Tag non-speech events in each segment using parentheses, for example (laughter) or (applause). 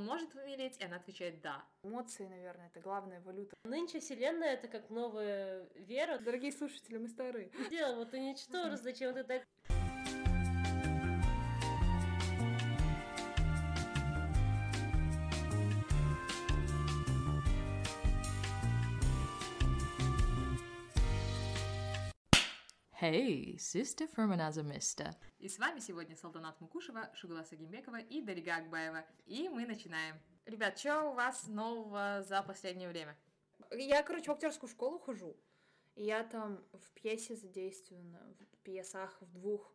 он может умереть, и она отвечает «да». Эмоции, наверное, это главная валюта. Нынче вселенная это как новая вера. Дорогие слушатели, мы старые. Дело, вот уничтожь, зачем ты так Hey, sister from another mister. И с вами сегодня Салтанат Мукушева, Шугула Сагимбекова и Дарига Акбаева. И мы начинаем. Ребят, что у вас нового за последнее время? Я, короче, в актерскую школу хожу. И я там в пьесе задействована, в пьесах, в двух.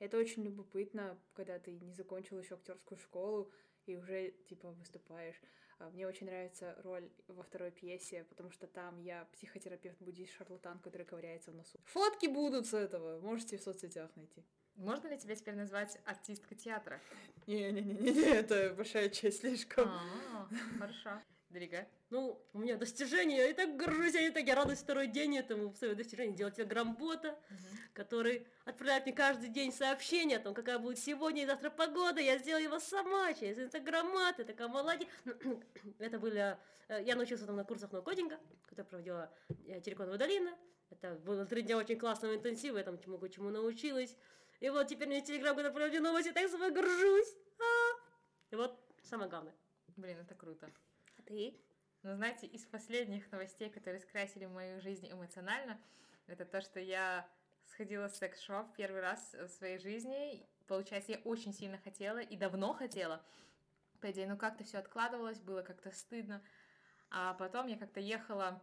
Это очень любопытно, когда ты не закончил еще актерскую школу и уже, типа, выступаешь. А Мне очень нравится роль во второй пьесе, потому что там я психотерапевт-буддист-шарлатан, который ковыряется в носу. Фотки будут с этого, можете в соцсетях найти. Можно ли тебя теперь назвать артисткой театра? Не-не-не, это большая честь слишком. А, хорошо. Дарига? Ну, у меня достижение, я и так горжусь, я и так я радуюсь второй день этому своему достижению, делать телеграм-бота, который отправляет мне каждый день сообщения о том, какая будет сегодня и завтра погода, я сделала его сама, через инстаграмат, я такая молодец. (clears throat) Это были, э, я научился там на курсах ноу-кодинга, который проводила э, Телеконовая долина, это было три дня очень классного интенсива, я там чему чему научилась, и вот теперь мне телеграм, когда проводит новости, я так собой горжусь. А! И вот самое главное. Блин, это круто. Ты? Но знаете, из последних новостей, которые скрасили мою жизнь эмоционально, это то, что я сходила в секс-шоп первый раз в своей жизни. Получается, я очень сильно хотела и давно хотела. По идее, ну как-то все откладывалось, было как-то стыдно. А потом я как-то ехала,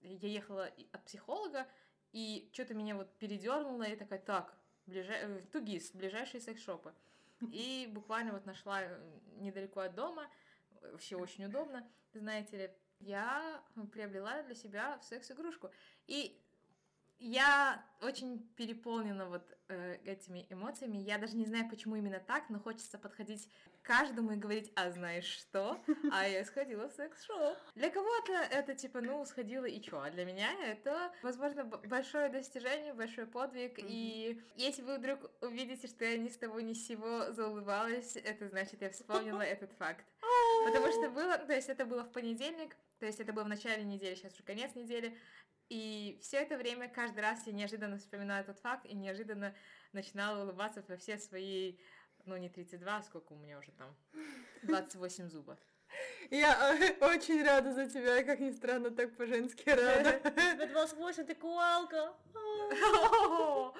я ехала от психолога, и что-то меня вот передернуло, и такая, так, ближа... э, Тугис, ближайшие секс-шопы. И буквально вот нашла э, недалеко от дома, вообще очень удобно, знаете ли, я приобрела для себя секс-игрушку. И я очень переполнена вот э, этими эмоциями. Я даже не знаю, почему именно так, но хочется подходить к каждому и говорить, а знаешь что? А я сходила в секс-шоу. Для кого-то это типа, ну, сходила и чё? А для меня это, возможно, большое достижение, большой подвиг. И если вы вдруг увидите, что я ни с того ни с сего заулыбалась, это значит, я вспомнила (laughs) этот факт. Потому что было, то есть это было в понедельник, то есть это было в начале недели, сейчас уже конец недели. И все это время, каждый раз я неожиданно вспоминала этот факт и неожиданно начинала улыбаться во все свои, ну не 32, а сколько у меня уже там, 28 зуба. Я э, очень рада за тебя, я, как ни странно, так по-женски рада. Тебе 28, ты куалка. (laughs)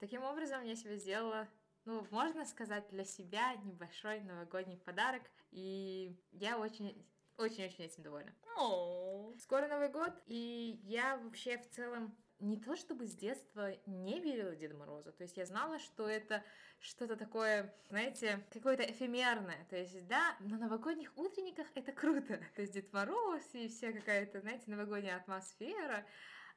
Таким образом, я себе сделала, ну, можно сказать, для себя небольшой новогодний подарок, и я очень очень-очень этим довольна. Скоро Новый год, и я вообще в целом не то чтобы с детства не верила в Деда Мороза, то есть я знала, что это что-то такое, знаете, какое-то эфемерное, то есть да, на новогодних утренниках это круто, то есть Дед Мороз и вся какая-то, знаете, новогодняя атмосфера,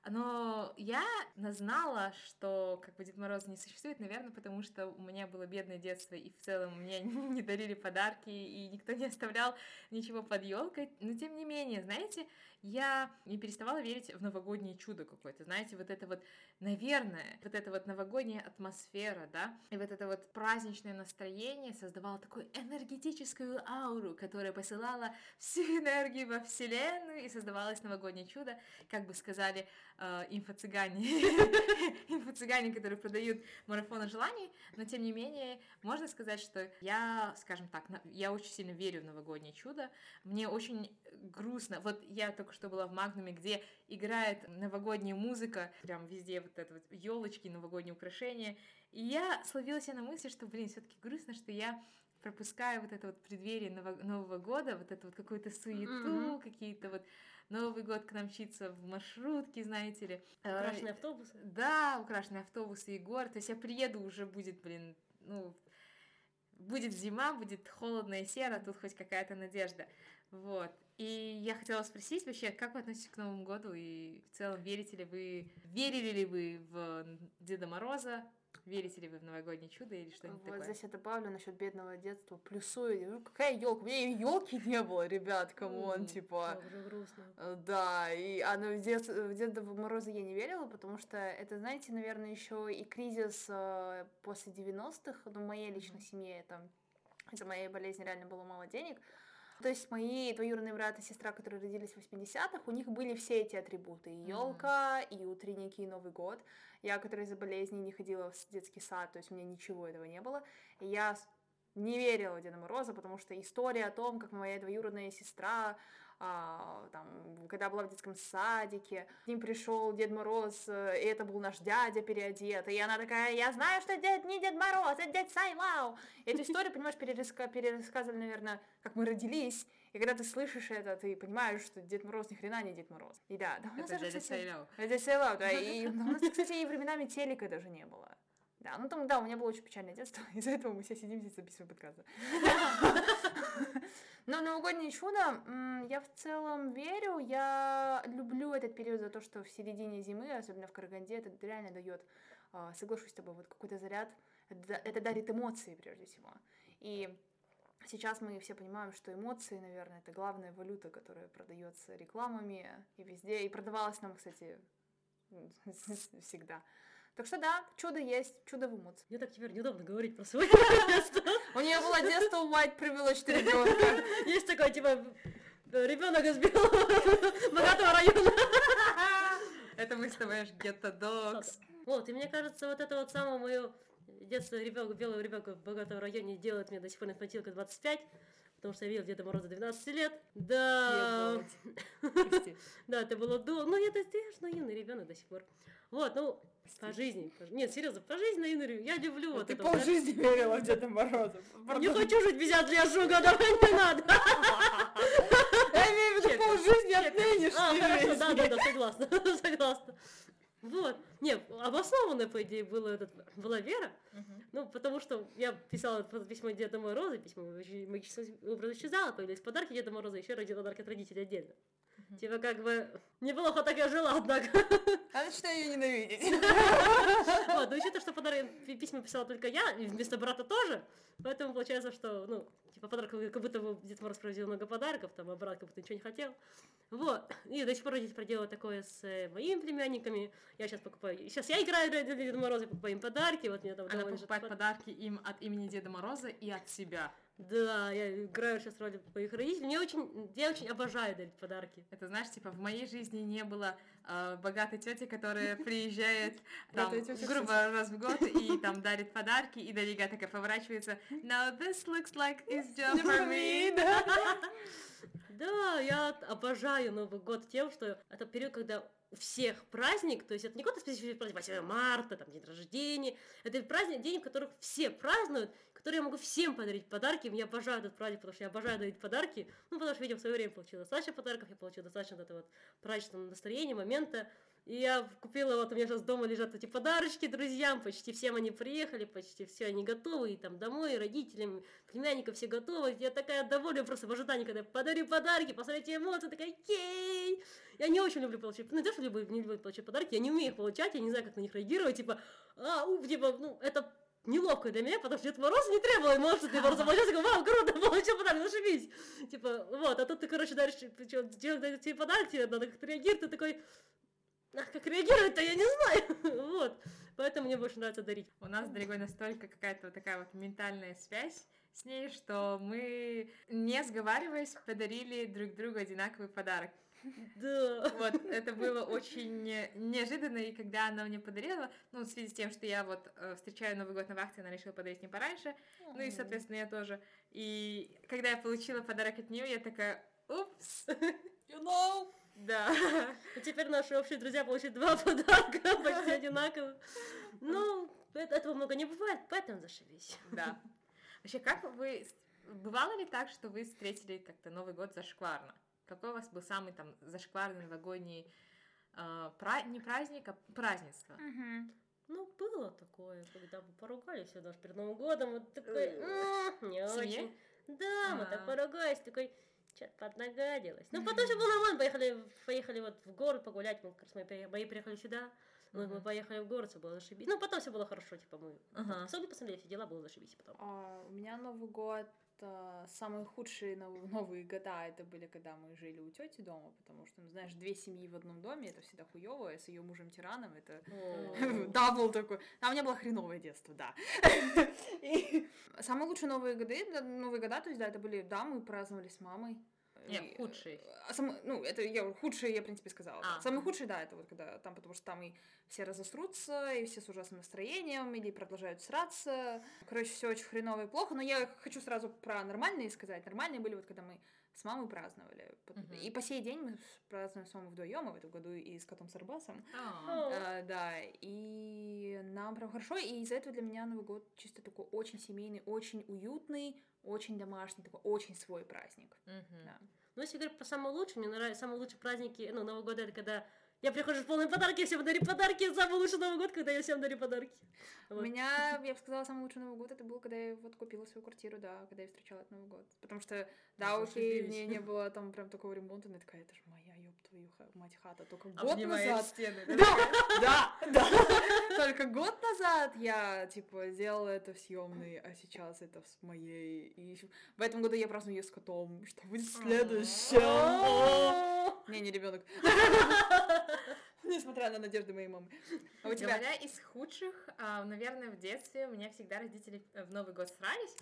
но я знала, что как бы Дед Мороз не существует, наверное, потому что у меня было бедное детство, и в целом мне (laughs) не дарили подарки, и никто не оставлял ничего под елкой. Но тем не менее, знаете, я не переставала верить в новогоднее чудо какое-то. Знаете, вот это вот, наверное, вот эта вот новогодняя атмосфера, да, и вот это вот праздничное настроение создавало такую энергетическую ауру, которая посылала всю энергию во Вселенную, и создавалось новогоднее чудо, как бы сказали э, инфо-цыгане, (laughs) инфо-цыгане, которые продают марафоны желаний, но тем не менее, можно сказать, что я, скажем так, я очень сильно верю в новогоднее чудо, мне очень грустно, вот я только что была в Магнуме, где играет новогодняя музыка, прям везде вот это вот елочки, новогодние украшения, и я словила себя на мысли, что, блин, все таки грустно, что я пропускаю вот это вот преддверие Ново- Нового года, вот эту вот какую-то суету, Мгм. какие-то вот Новый год к нам мчится в маршрутке, знаете ли. Э, Крашеные автобусы. да, украшенные автобусы и горы. То есть я приеду, уже будет, блин, ну, будет зима, будет холодно и серо, тут хоть какая-то надежда. Вот. И я хотела спросить вообще, как вы относитесь к Новому году и в целом верите ли вы, верили ли вы в Деда Мороза, верите ли вы в новогоднее чудо или что-нибудь Вот такое? здесь я добавлю насчет бедного детства. Плюсую. Ну, какая елка? У меня и елки не было, ребят, come on, типа. Как же грустно. Э, Да, и а ну, в, дет- в Деда Мороза я не верила, потому что это, знаете, наверное, еще и кризис э, после 90-х, ну, в моей личной семье, там, из-за моей болезни реально было мало денег, То есть мои двоюродные брат и сестра, которые родились в 80-х, у них были все эти атрибуты. И елка, и утренники, и Новый год. Я, которая из-за болезни не ходила в детский сад, то есть у меня ничего этого не было. И я не верила в Деда Мороза, потому что история о том, как моя двоюродная сестра а, там, когда была в детском садике, к ним пришел Дед Мороз, э, и это был наш дядя переодет, и она такая, я знаю, что дед не Дед Мороз, это дед Сайлау. Эту историю, понимаешь, перераска- перерассказывали, наверное, как мы родились, и когда ты слышишь это, ты понимаешь, что Дед Мороз ни хрена не Дед Мороз. И да, да, у нас Это даже, дядя кстати, Сайлау. дядя Сайлау, да, и (laughs) у нас, кстати, и временами телека даже не было. Да, ну там, да, у меня было очень печальное детство, (laughs) из-за этого мы все сидим здесь записываем подкасты. (laughs) Но новогоднее чудо я в целом верю, я люблю этот период за то, что в середине зимы, особенно в Караганде, это реально дает, а, соглашусь с тобой, вот какой-то заряд, это дарит эмоции прежде всего. И сейчас мы все понимаем, что эмоции, наверное, это главная валюта, которая продается рекламами и везде, и продавалась нам, кстати, (laughs) всегда. Так что да, чудо есть, чудо в эмоциях. Мне так теперь неудобно говорить про свое детство. У нее было детство white privileged ребенка. Есть такой, типа, ребенок из белого богатого района. Это мы с тобой аж гетто догс. Вот, и мне кажется, вот это вот самое мое детство ребенка, белого ребенка в богатом районе делает мне до сих пор инфантилка 25, потому что я видел Деда Мороза 12 лет. Да, (laughs) да, это было до... Ну, я, я же наивный ребенок до сих пор. Вот, ну, по жизни. по- Нет, серьезно, по жизни наивный ребенок. Я люблю вот Ты это. вот, да. полжизни верила в Деда Мороза. Не хочу жить без отляжуга, давай не надо. (laughs) Я имею в виду полжизни от А, нынешней хорошо, да, да, жизни. да, согласна, (laughs) согласна. Вот. Не, обоснованно, по идее, было этот, была вера. Ну, потому что я писала письмо Деда Мороза, письмо магического образа исчезало, появились подарки Деда Мороза, еще ради подарки от родителей отдельно. Типа как бы неплохо так я жила, однако. А начинаю ее ненавидеть. Вот, но учитывая, что подарки, пи- письма писала только я, и вместо брата тоже, поэтому получается, что, ну, типа подарок, как будто бы Дед Мороз проводил много подарков, там, а брат как будто ничего не хотел. Вот, и до сих пор родители проделывают такое с э, моими племянниками. Я сейчас покупаю, сейчас я играю для Деда Мороза, покупаю им подарки, вот мне там Она покупает подарки им от имени Деда Мороза и от себя. Да, я играю сейчас роль моих родителей. Мне очень, я очень обожаю дарить подарки. Это знаешь, типа в моей жизни не было э, богатой тети, которая (laughs) приезжает там, грубо раз в год и там дарит подарки, и Далига такая поворачивается. Now this looks like it's (laughs) just for me. (laughs) Да, я обожаю Новый год тем, что это период, когда у всех праздник, то есть это не какой-то специфический праздник, 8 марта, там, день рождения, это праздник, день, в которых все празднуют, который я могу всем подарить подарки, я обожаю этот праздник, потому что я обожаю дарить подарки, ну, потому что, видимо, в свое время получила достаточно подарков, я получила достаточно вот этого вот праздничного настроения, момента, и я купила, вот у меня сейчас дома лежат эти подарочки друзьям, почти всем они приехали, почти все они готовы, и там домой, и родителям, племянникам все готовы. Я такая довольна просто в ожидании, когда я подарю подарки, посмотрите эмоции, такая, кей! Я не очень люблю получать, ну, что люблю, не люблю получать подарки, я не умею их получать, я не знаю, как на них реагировать, типа, а, у, типа, ну, это неловко для меня, потому что Дед Мороз не требовал эмоций, Дед Мороз получил, такой, вау, круто, получил подарок, зашибись. Типа, вот, а тут ты, короче, даришь, причем тебе подарок, тебе надо как-то реагировать, ты такой, а как реагировать-то, я не знаю. (laughs) Вот. Поэтому мне больше нравится дарить. У нас с Дорогой настолько какая-то вот такая вот ментальная связь с ней, что мы, не сговариваясь, подарили друг другу одинаковый подарок. Да. Вот, это было очень неожиданно, и когда она мне подарила, ну, в связи с тем, что я вот э, встречаю Новый год на вахте, она решила подарить мне пораньше, ну и, соответственно, я тоже. И когда я получила подарок от нее, я такая, упс, You know. да. И теперь наши общие друзья получат два подарка, (laughs) почти одинаковых. Ну, это- этого много не бывает, поэтому зашибись. Да. Вообще, как вы... Бывало ли так, что вы встретили как-то Новый год зашкварно? Какой у вас был самый там зашкварный новогодний э, пра- не праздник, а празднество? Ну, было такое, когда мы поругались все даже перед Новым годом, вот такой, «М, не очень. Да, мы А. так поругались, такой, что-то поднагадилось. Ну, потом все было нормально, поехали, поехали вот в город погулять, мы как раз мои приехали сюда, мы, мы поехали в город, все было зашибись. Ну, потом все было хорошо, типа мы посмотрели, посмотрели, все дела было зашибись потом. А, у меня Новый год что самые худшие нов- Новые года это были, когда мы жили у тети дома, потому что, ну, знаешь, две семьи в одном доме, это всегда хуево, а с ее мужем тираном это (laughs) double такой. А у меня было хреновое детство, да. (laughs) Самые лучшие Новые годы, Новые года, то есть, да, это были, да, мы праздновали с мамой. Нет, И, худшие. а сам- ну, это я худшие, я, в принципе, сказала. А. Самые худшие, да, это вот когда там, потому что там и все разосрутся, и все с ужасным настроением, или продолжают сраться. Короче, все очень хреново и плохо, но я хочу сразу про нормальные сказать. Нормальные были вот, когда мы с мамой праздновали. Мгм. И по сей день мы празднуем с мамой вдвоем, и в этом году и с котом Сарбасом. А. А, да, и нам прям хорошо, и из-за этого для меня Новый год чисто такой очень семейный, очень уютный, очень домашний, такой очень свой праздник. Мгм. Да. Ну, если говорить про самые лучшие, мне нравятся самые лучшие праздники, ну, Нового года, это когда я прихожу в полные подарки, всем дарю подарки, самый лучший Новый год, когда я всем дарю подарки. У Вот. меня, я бы сказала, самый лучший Новый год это был, когда я вот купила свою квартиру, да, когда я встречала этот Новый год. Потому что, да, окей, мне не было там прям такого ремонта, но я такая, это же моя, твою мать хата, только год назад. стены. Да, (laughs) да, да. Только год назад я, типа, делала это в съемной, а сейчас это с моей. И в этом году я праздную ее с котом. Что будет? О! Не, не ребенок. (laughs) Несмотря на надежды моей мамы. А у тебя? Говоря из худших, а, наверное, в детстве у меня всегда родители э, в Новый год срались.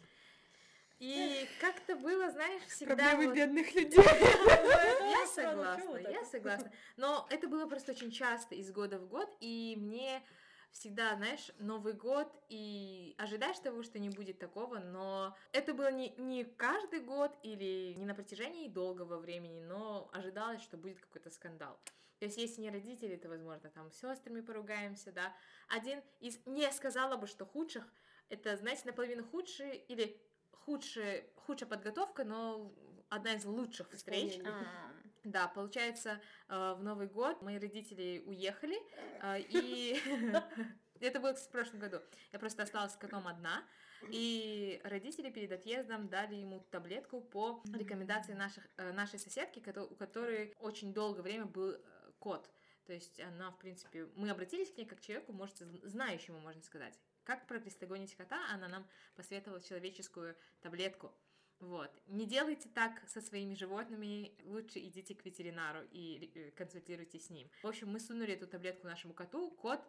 И как-то было, знаешь, всегда... Проблемы вот- бедных (laughs) людей. Я (laughs) согласна, я согласна. Но это было просто очень часто из года в год, и мне всегда, знаешь, Новый год, и ожидаешь того, что не будет такого, но это было не, не каждый год или не на протяжении долгого времени, но ожидалось, что будет какой-то скандал. То есть, если не родители, то, возможно, там с сестрами поругаемся, да. Один из, не сказала бы, что худших, это, знаете, наполовину худшие или худшая, худшая подготовка, но одна из лучших встреч. А, Да, получается, э, в Новый год мои родители уехали, э, и (laughs) это было кстати, в прошлом году. Я просто осталась с котом одна, и родители перед отъездом дали ему таблетку по рекомендации наших, э, нашей соседки, у которой очень долгое время был кот. То есть она, в принципе, мы обратились к ней как к человеку, может, знающему, можно сказать. Как проклистогонить кота, она нам посоветовала человеческую таблетку. Вот. Не делайте так со своими животными, лучше идите к ветеринару и э, консультируйтесь с ним. В общем, мы сунули эту таблетку нашему коту, кот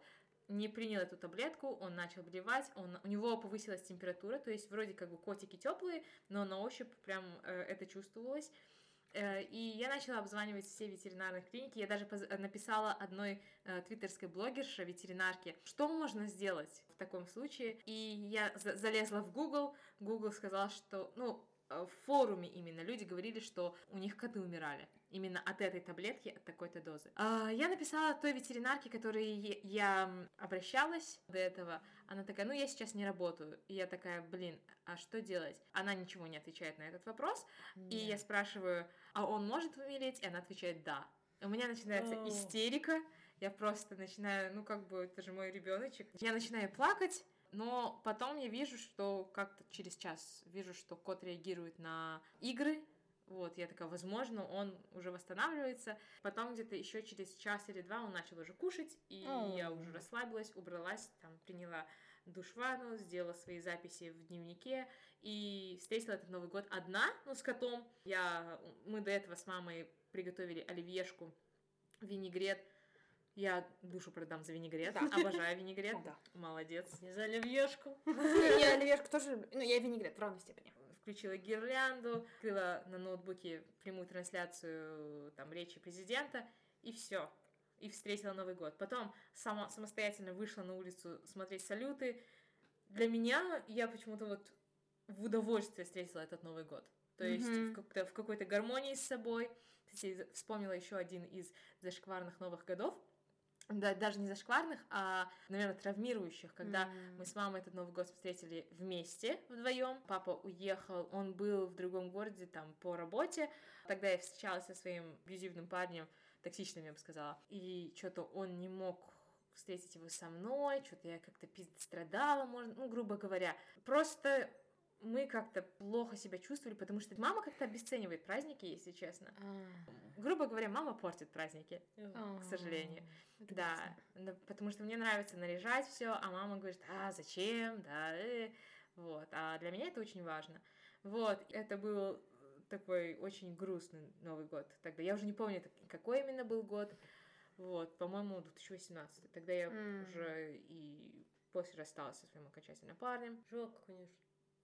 не принял эту таблетку, он начал блевать, он, у него повысилась температура, то есть вроде как бы котики теплые, но на ощупь прям э, это чувствовалось. Э, И я начала обзванивать все ветеринарные клиники. Я даже э, написала одной э, твиттерской блогерше, ветеринарке, что можно сделать в таком случае. И я за- залезла в Google. Google сказал, что, ну, в форуме именно люди говорили, что у них коты умирали. Именно от этой таблетки, от такой-то дозы. А, Я написала той ветеринарке, которой я обращалась до этого. Она такая, ну, я сейчас не работаю. И я такая, блин, а что делать? Она ничего не отвечает на этот вопрос. И я спрашиваю, а он может умереть? И она отвечает, да. У меня начинается О. истерика. Я просто начинаю, ну как бы, это же мой ребеночек. Я начинаю плакать, но потом я вижу, что как-то через час вижу, что кот реагирует на игры. Вот, я такая, возможно, он уже восстанавливается. Потом где-то еще через час или два он начал уже кушать, и я уже расслабилась, убралась, там, приняла душ ванну, сделала свои записи в дневнике и встретила этот Новый год одна, ну, с котом. Я, мы до этого с мамой приготовили оливьешку, винегрет. Я душу продам за винегрет, (laughs) обожаю винегрет. Да. Молодец. Не за оливьешку. (laughs) Я оливьешку тоже люблю. Ну, я винегрет в равной степени. Включила гирлянду, открыла на ноутбуке прямую трансляцию там речи президента, и все. И встретила Новый год. Потом сама, самостоятельно вышла на улицу смотреть салюты. Для меня я почему-то вот в удовольствие встретила этот Новый год. То есть Мгм. в, как-то- в какой-то гармонии с собой. Кстати, вспомнила еще один из зашкварных Новых годов. Да, даже не зашкварных, а, наверное, травмирующих, когда М. мы с мамой этот Новый год встретили вместе вдвоем. Папа уехал, он был в другом городе там по работе. Тогда я встречалась со своим абьюзивным парнем, токсичным, я бы сказала. И что-то он не мог встретить его со мной, что-то я как-то пиздец страдала, можно, ну, грубо говоря. Просто мы как-то плохо себя чувствовали, потому что мама как-то обесценивает праздники, если честно. Грубо говоря, мама портит праздники, к сожалению. Да, да, потому что мне нравится наряжать все, а мама говорит, а зачем, да, э». вот, а для меня это очень важно. Вот, это был такой очень грустный Новый год. Тогда я уже не помню, какой именно был год. Вот, по-моему, 2018. Тогда я уже и после рассталась со своим окончательным парнем. Жалко, конечно.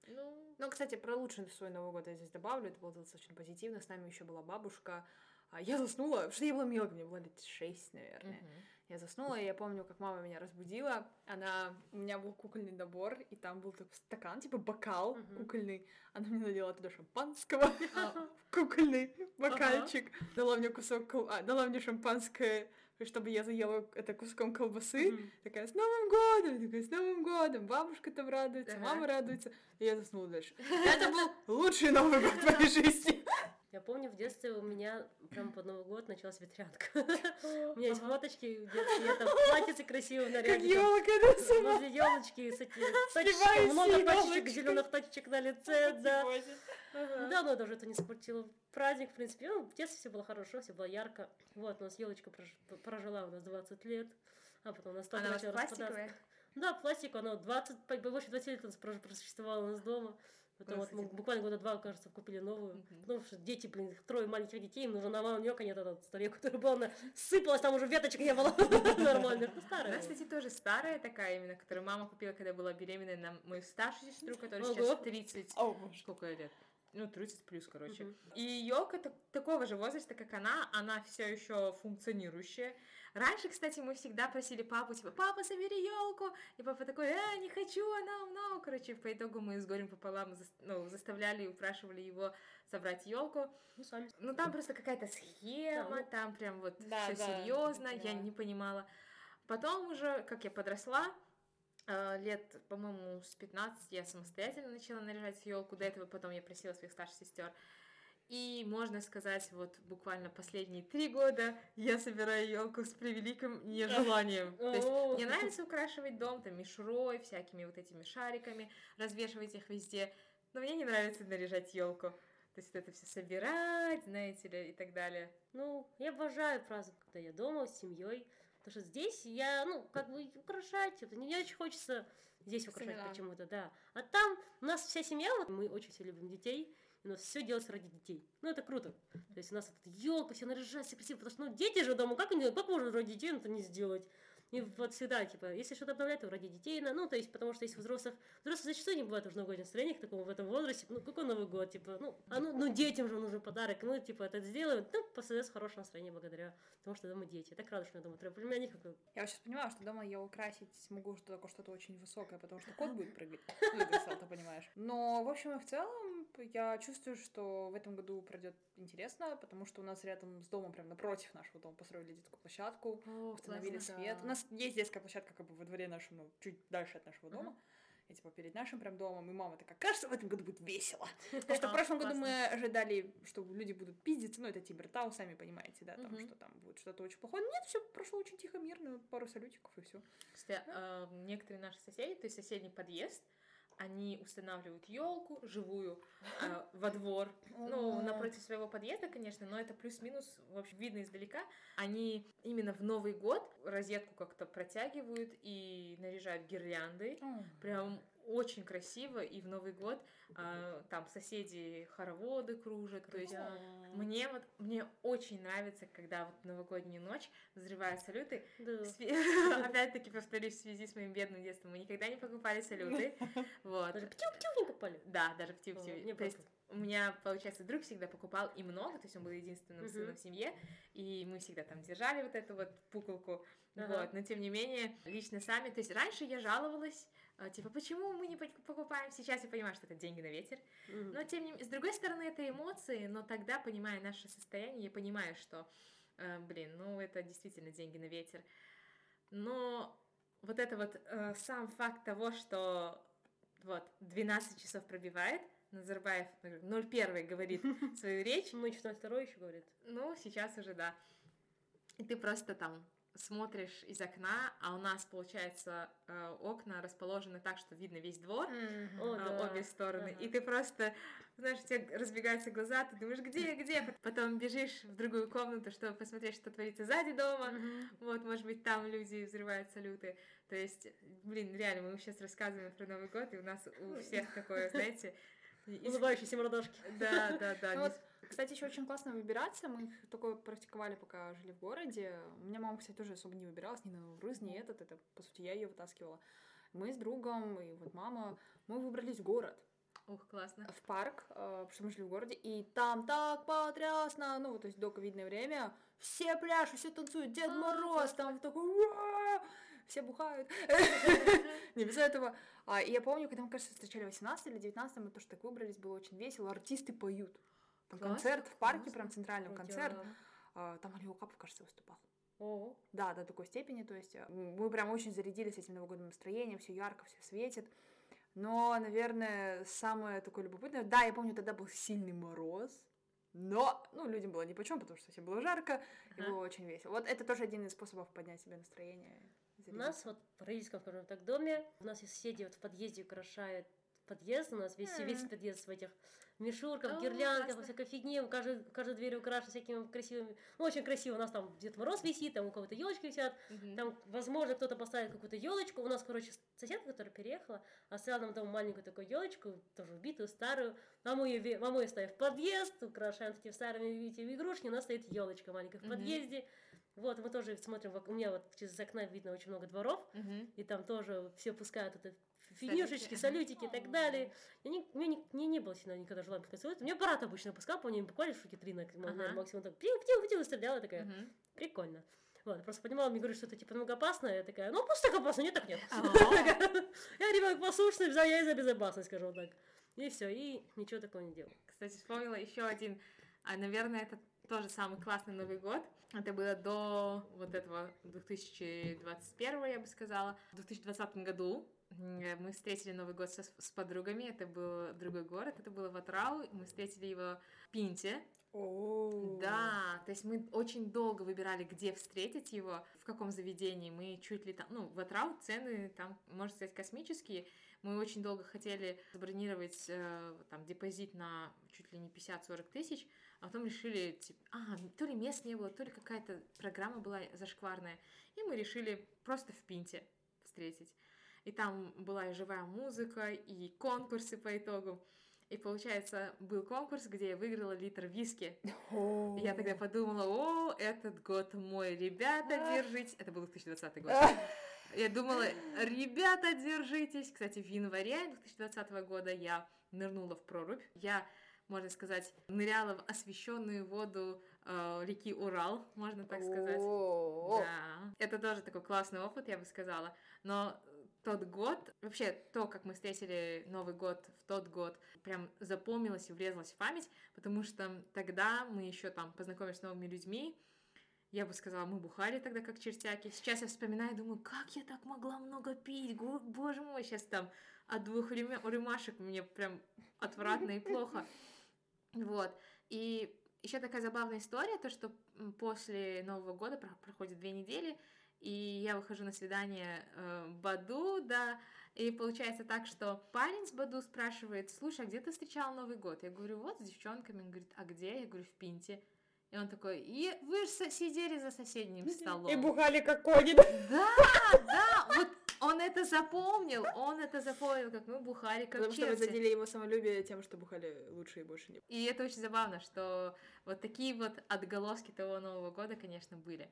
Ну, Ну, кстати, про лучший свой Новый год я здесь добавлю. Это было достаточно позитивно. С нами еще была бабушка. А Я заснула, потому что я была мелкой, мне было лет шесть, наверное. мгм. Я заснула, и я помню, как мама меня разбудила. Она... У меня был кукольный набор, и там был такой стакан, типа бокал Мгм. кукольный. Она мне надела туда шампанского, (laughs) А, кукольный бокальчик. Дала мне кусок... а, дала мне шампанское, чтобы я заела это куском колбасы. Мгм. Такая, с Новым годом! Такая, с Новым годом! Бабушка там радуется, Ага. мама радуется. И я заснула дальше. (laughs) Это был лучший Новый год в моей жизни. Я помню, в детстве у меня прям под Новый год началась ветрянка. У меня есть фоточки детстве, (laughs) я там платьице красивом Как наряде. там елка. Возле елочки с этими (laughs) много точечек, зеленых точечек на лице, (laughs) да. Да, но даже это не испортило праздник, в принципе. Ну, в детстве все было хорошо, все было ярко. Вот, у нас елочка прож- прожила у нас 20 лет, а потом у нас вас начала распадаться. Да, пластик, она 20, по- больше 20 лет у нас просуществовала у нас дома. Потом вот мы буквально года два, кажется, купили новую. Мгм. Потому что дети, блин, трое маленьких детей, им нужно на манёк, а нет этот старик, который был, она сыпалась, там уже веточек не было (laughs) нормальных. Ну, У старая. нас, кстати, тоже старая такая именно, которую мама купила, когда была беременная на мою старшую сестру, которая сейчас 30... О, боже. Сколько лет? Ну, 30 плюс, короче. Мгм. И елка такого же возраста, как она, она все еще функционирующая. Раньше, кстати, мы всегда просили папу, типа, папа, собери елку. И папа такой, э, не хочу, она умна. Короче, по итогу мы с горем пополам зас- ну, заставляли и упрашивали его собрать елку. Ну, сами. Ну, там просто какая-то схема, Да, ну, там прям вот да, все да, серьезно, я я не понимала. Потом уже, как я подросла, лет, по-моему, с 15 я самостоятельно начала наряжать елку. До этого потом я просила своих старших сестер. И можно сказать, вот буквально последние три года я собираю елку с превеликим нежеланием. То есть мне нравится украшивать дом там мишурой, всякими вот этими шариками, развешивать их везде. Но мне не нравится наряжать елку. То есть вот это все собирать, знаете ли, и так далее. Ну, я обожаю праздник, когда я дома с семьей. Потому что здесь я, ну, как бы украшать, это не очень хочется здесь украшать Согласна. почему-то, да. А там у нас вся семья, вот мы очень все любим детей, у нас все делается ради детей. Ну, это круто. То есть у нас вот елка, все наряжаются, все красиво, потому что, ну, дети же дома, как, они, как можно ради детей это не сделать? И вот всегда, типа, если что-то обновлять, то ради детей, на- ну, то есть, потому что есть взрослых, взрослых зачастую не бывает уже новогодних настроений к такому в этом возрасте, ну, какой Новый год, типа, ну, а ну, ну, детям же нужен подарок, мы, типа, это сделаем, ну, создается хорошее настроение благодаря тому, что дома дети. Я так рада, что я дома трое племянников. Я сейчас понимаю, что дома я украсить смогу что только что-то очень высокое, потому что кот будет прыгать. Ну, ты понимаешь. Но, в общем и в целом, я чувствую, что в этом году пройдет интересно, потому что у нас рядом с домом, прям напротив нашего дома, построили детскую площадку, установили свет. У нас есть детская площадка как бы во дворе нашем, ну, чуть дальше от нашего дома. И типа перед нашим прям домом, и мама такая, кажется, в этом году будет весело. Потому что в прошлом году классно. мы ожидали, что люди будут пиздиться, ну это Тибертау, сами понимаете, да, там, что там будет что-то очень плохое. Нет, все прошло очень тихо, мирно, пару салютиков и все. Кстати, а, некоторые наши соседи, то есть соседний подъезд, они устанавливают елку живую а, (laughs) во двор. Ну, напротив своего подъезда, конечно, но это плюс-минус, в общем, видно издалека. Они именно в Новый год розетку как-то протягивают и наряжают гирлянды. Прям очень красиво, и в Новый год а, там соседи хороводы кружат, то есть мне вот мне очень нравится, когда вот в новогоднюю ночь взрывают салюты. Да. (laughs) Опять-таки повторюсь, в связи с моим бедным детством мы никогда не покупали салюты. (laughs) Вот. Даже птю-птю не попали. Да, даже мне То есть у меня, получается, друг всегда покупал и много, то есть он был единственным Мгм. сыном в семье, и мы всегда там держали вот эту вот пуколку, Ага. вот, но тем не менее, лично сами, то есть раньше я жаловалась, типа, почему мы не пок- покупаем, сейчас я понимаю, что это деньги на ветер, но тем не менее, с другой стороны, это эмоции, но тогда, понимая наше состояние, я понимаю, что, э, блин, ну это действительно деньги на ветер. Но вот это вот э, сам факт того, что вот 12 часов пробивает, Назарбаев э, 01 говорит (laughs) свою речь, Ну, и 14 еще говорит. ну, сейчас уже да. И ты просто там смотришь из окна, а у нас, получается, э, окна расположены так, что видно весь двор, О, а, да. обе стороны. Ага. И ты просто, знаешь, у тебя разбегаются глаза, ты думаешь, где, где? (laughs) Потом бежишь в другую комнату, чтобы посмотреть, что творится сзади дома. Мгм. Вот, может быть, там люди взрывают салюты. То есть, блин, реально, мы сейчас рассказываем про Новый год, и у нас у всех такое, знаете, (laughs) Улыбающиеся мордашки. Да, да, да. (laughs) Вот, кстати, еще очень классно выбираться. Мы их такое практиковали, пока жили в городе. У меня мама, кстати, тоже особо не выбиралась, ни на Наурыз, ни этот. Это, по сути, я ее вытаскивала. Мы с другом и вот мама, мы выбрались в город, Ух, классно. в парк, э, потому что мы жили в городе, и там так потрясно, ну, вот, то есть до ковидное время, все пляшут, все танцуют, Дед А, Мороз, там такой, «Ура!» все бухают. (laughs) Не без этого. А, и я помню, когда мы, кажется, встречали 18 или 19, мы тоже так выбрались, было очень весело, артисты поют. Там Классно, концерт в парке, классно. прям центральный концерт. А, Там Алио Капов, кажется, выступал. О, Да, до такой степени, то есть э, мы прям очень зарядились этим новогодним настроением, все ярко, все светит. Но, наверное, самое такое любопытное, да, я помню, тогда был сильный мороз, но, ну, людям было ни по потому что всем было жарко, и Ага. было очень весело. Вот это тоже один из способов поднять себе настроение. и У нас зарядиться. вот в родительском, скажем так, доме, у нас есть соседи вот в подъезде украшают подъезд, у нас весь, весь подъезд в этих мишурках, О, гирляндках, классно. всякой фигне, каждая, каждая дверь украшена всякими красивыми, ну, очень красиво, у нас там Дед Мороз висит, там у кого-то елочки висят, Мгм. там, возможно, кто-то поставит какую-то елочку. У нас, короче, соседка, которая переехала, оставила нам там маленькую такую елочку, тоже убитую, старую. Маму ее, маму ее ставим в подъезд, украшаем этими старыми видите, игрушки, у нас стоит елочка маленькая в Мгм. подъезде. Вот, мы тоже смотрим, у меня вот через окна видно очень много дворов, Мгм. и там тоже все пускают это фигнюшечки, Салютики. и так далее. Я не, у меня не, мне не было всегда никогда желания пускать салют. У меня брат обычно пускал, по ним буквально штуки три, на, Ага. максимум так птил, птил, птил, стреляла такая. Мгм. Прикольно. Вот, просто понимала, мне говорят, что это типа много опасно, я такая, ну пусть так опасно, нет, так нет. (laughs) Я ребенок послушный, я за безопасность, скажем так. И все, и ничего такого не делал. Кстати, вспомнила еще один, а, наверное, это тоже самый классный Новый год. Это было до вот этого 2021, я бы сказала. В 2020 году мы встретили Новый год со- с подругами. Это был другой город, это было Ватрау. Мы встретили его в Пинте. О. Да, то есть мы очень долго выбирали, где встретить его, в каком заведении. Мы чуть ли там, ну, в Атрау цены там, можно сказать, космические. Мы очень долго хотели забронировать э, там депозит на чуть ли не 50-40 тысяч, а потом решили, типа, а, то ли мест не было, то ли какая-то программа была зашкварная. И мы решили просто в Пинте встретить. И там была и живая музыка, и конкурсы по итогу. И получается, был конкурс, где я выиграла литр виски. И Я тогда подумала, о, этот год мой, ребята, держитесь. Это был 2020 год. Я думала, ребята, держитесь. Кстати, в январе 2020 года я нырнула в прорубь. Я, можно сказать, ныряла в освещенную воду э, реки Урал, можно так сказать. О. Да. Это тоже такой классный опыт, я бы сказала. Но тот год, вообще то, как мы встретили Новый год в тот год, прям запомнилось и врезалось в память, потому что тогда мы еще там познакомились с новыми людьми. Я бы сказала, мы бухали тогда как чертяки. Сейчас я вспоминаю, думаю, как я так могла много пить, боже мой, сейчас там от двух рюма- рюмашек мне прям отвратно и плохо. Вот. И еще такая забавная история, то, что после Нового года про- проходит две недели, и я выхожу на свидание э, Баду, да, и получается так, что парень с Баду спрашивает, слушай, а где ты встречал Новый год? Я говорю, вот, с девчонками. Он говорит, а где? Я говорю, в Пинте. И он такой, и вы же сидели за соседним столом. И бухали как кони. Да, да, вот он это запомнил, он это запомнил, как мы бухали, как Потому что вы черти. задели его самолюбие тем, что бухали лучше и больше не. И это очень забавно, что вот такие вот отголоски того Нового года, конечно, были.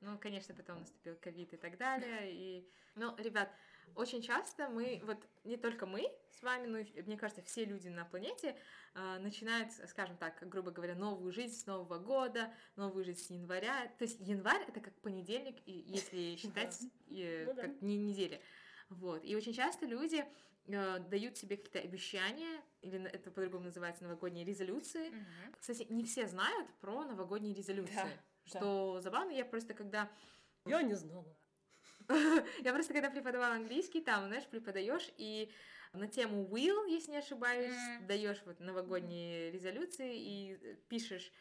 Ну, конечно, потом наступил ковид и так далее. И, ну, ребят, очень часто мы, вот не только мы с вами, но и, мне кажется, все люди на планете а, начинают, скажем так, грубо говоря, новую жизнь с Нового года, новую жизнь с января. То есть январь это как понедельник, и если (laughs) считать э, Ну как не недели. Вот. И очень часто люди э, дают себе какие-то обещания, или это по-другому называется новогодние резолюции. Кстати, не все знают про новогодние резолюции. Да, Что забавно, я просто когда Я не знала. (laughs) я просто когда преподавала английский, там, знаешь, преподаешь и на тему will, если не ошибаюсь, даешь вот новогодние резолюции и пишешь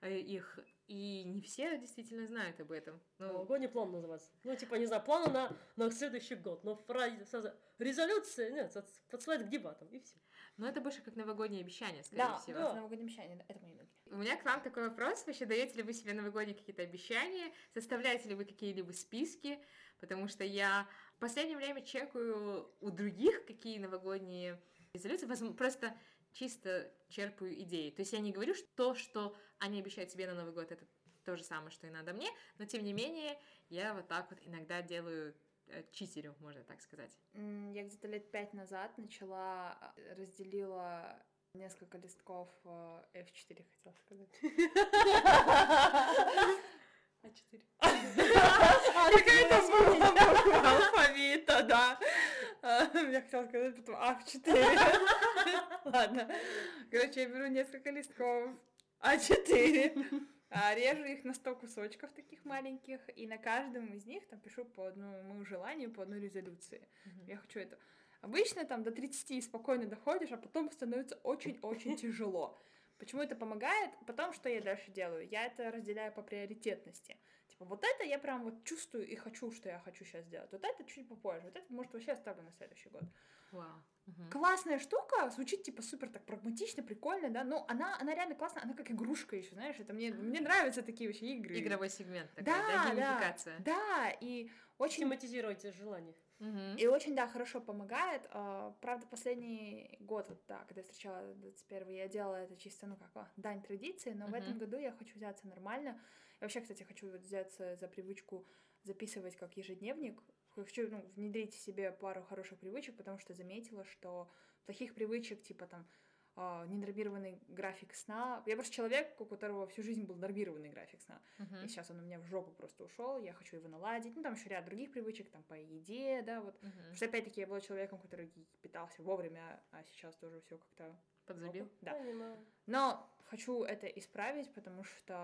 э, их, и не все действительно знают об этом. Ну, Новогодний план называется. Ну, типа, не знаю, план на, на следующий год. Но фразе, сразу- резолюция, нет, подсылает к дебатам, и все. но это больше как новогодние обещания, скорее Да, всего. да. новогоднее обещание, да, это мои ноги. У меня к вам такой вопрос. Вообще, даете ли вы себе новогодние какие-то обещания? Составляете ли вы какие-либо списки? Потому что я в последнее время чекаю у других, какие новогодние резолюции. Просто чисто черпаю идеи. То есть я не говорю, что то, что они обещают себе на Новый год, это то же самое, что и надо мне, но тем не менее я вот так вот иногда делаю э, читерю, можно так сказать. Я где-то лет пять назад начала, а, разделила несколько листков э, F4, хотела сказать. А4. Какая-то буква алфавита, да. (laughs) Я хотела сказать потом А4. (laughs) Ладно. Короче, я беру несколько листков А4, а, режу их на 100 кусочков таких маленьких, и на каждом из них там пишу по одному желанию, по одной резолюции. Я хочу это. Обычно там до 30 спокойно доходишь, а потом становится очень-очень (laughs) тяжело. Почему это помогает? Потому что я дальше делаю. Я это разделяю по приоритетности. Типа, вот это я прям вот чувствую и хочу, что я хочу сейчас сделать. Вот это чуть попозже. Вот это, может, вообще оставлю на следующий год. Вау. Мгм. Классная штука, звучит типа супер так прагматично, прикольно, да, но она, она реально классная, она как игрушка еще, знаешь, это мне, мне нравятся такие вообще игры. Игровой сегмент такой, Да, да, да, да, и очень Систематизировать желание. Мгм. и очень, да, хорошо помогает. А, Правда, последний год, вот, да, когда я встречала 21 я делала это чисто, ну, как, дань традиции, но в этом году я хочу взяться нормально. Вообще, кстати, хочу вот взяться за привычку записывать как ежедневник. Хочу ну, внедрить в себе пару хороших привычек, потому что заметила, что плохих привычек, типа там а, ненормированный график сна. Я просто человек, у которого всю жизнь был нормированный график сна. Мгм. И сейчас он у меня в жопу просто ушел, я хочу его наладить. Ну, там еще ряд других привычек, там, по еде, да, вот. Мгм. Потому что, опять-таки, я была человеком, который питался вовремя, а сейчас тоже все как-то... Подзабил? Да. Понимаю. Но хочу это исправить, потому что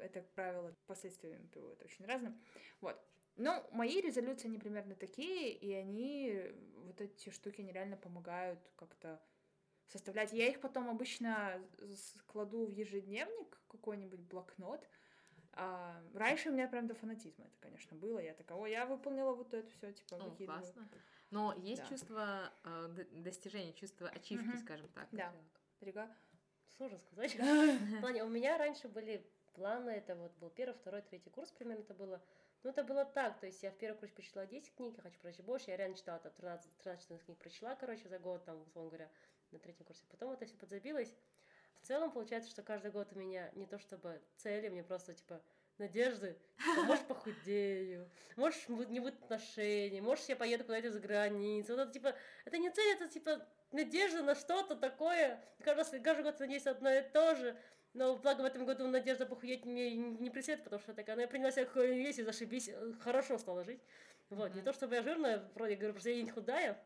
это, как правило, последствиями бывает очень разным. Вот. Но мои резолюции, они примерно такие, и они, вот эти штуки, они реально помогают как-то составлять. Я их потом обычно с- кладу в ежедневник, какой-нибудь блокнот. А, раньше у меня прям до фанатизма это, конечно, было. Я такая, о, я выполнила вот это все, типа, О, выкидываю. классно. Но есть Да. чувство э, достижения, чувство ачивки, Мгм. скажем так. Да. Рига? Сложно сказать. (laughs) В плане, у меня раньше были планы, это вот был первый, второй, третий курс примерно это было. Ну, это было так, то есть я в первый курс прочитала 10 книг, я хочу прочитать больше, я реально читала там 13-14 книг прочла, короче, за год, там, условно говоря, на третьем курсе. Потом это все подзабилось. В целом, получается, что каждый год у меня не то чтобы цели, мне просто, типа, надежды, что, (laughs) может, похудею, может, не будет отношений, может, я поеду куда-то за границу. Вот это, типа, это не цель, это, типа, надежда на что-то такое. Раз- каждый год надеюсь одно и то же. Но, благо, в этом году надежда похудеть мне не преследует, потому что такая, ну, я приняла себя какой вес и зашибись, э, хорошо стала жить. Вот, не Мгм. то чтобы я жирная, вроде говорю, просто я не худая.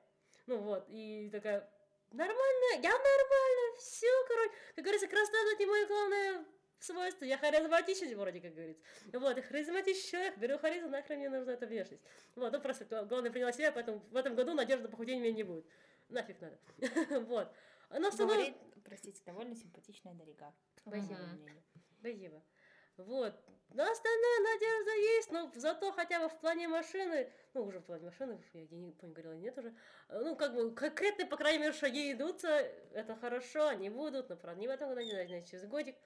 Ну вот, и такая, нормально, я нормально, все, короче. Как говорится, красота это не мое главное свойство. Я харизматичный, вроде как говорится. Вот, я харизматичный человек, беру харизму, нахрен мне нужна эта внешность. Вот, ну просто гла- главное приняла себя, поэтому в этом году надежды на похудение у меня не будет. Нафиг надо. (laughs) Вот. Равно- Говорит, простите, довольно симпатичная Дарига. по Спасибо. Спасибо. Вот. На остальное надежда есть, но зато хотя бы в плане машины, ну, уже в плане машины, я не помню, говорила, нет уже, ну, как бы конкретные, по крайней мере, шаги идутся, это хорошо, они будут, но, правда, не в этом году, не знаю, через годик.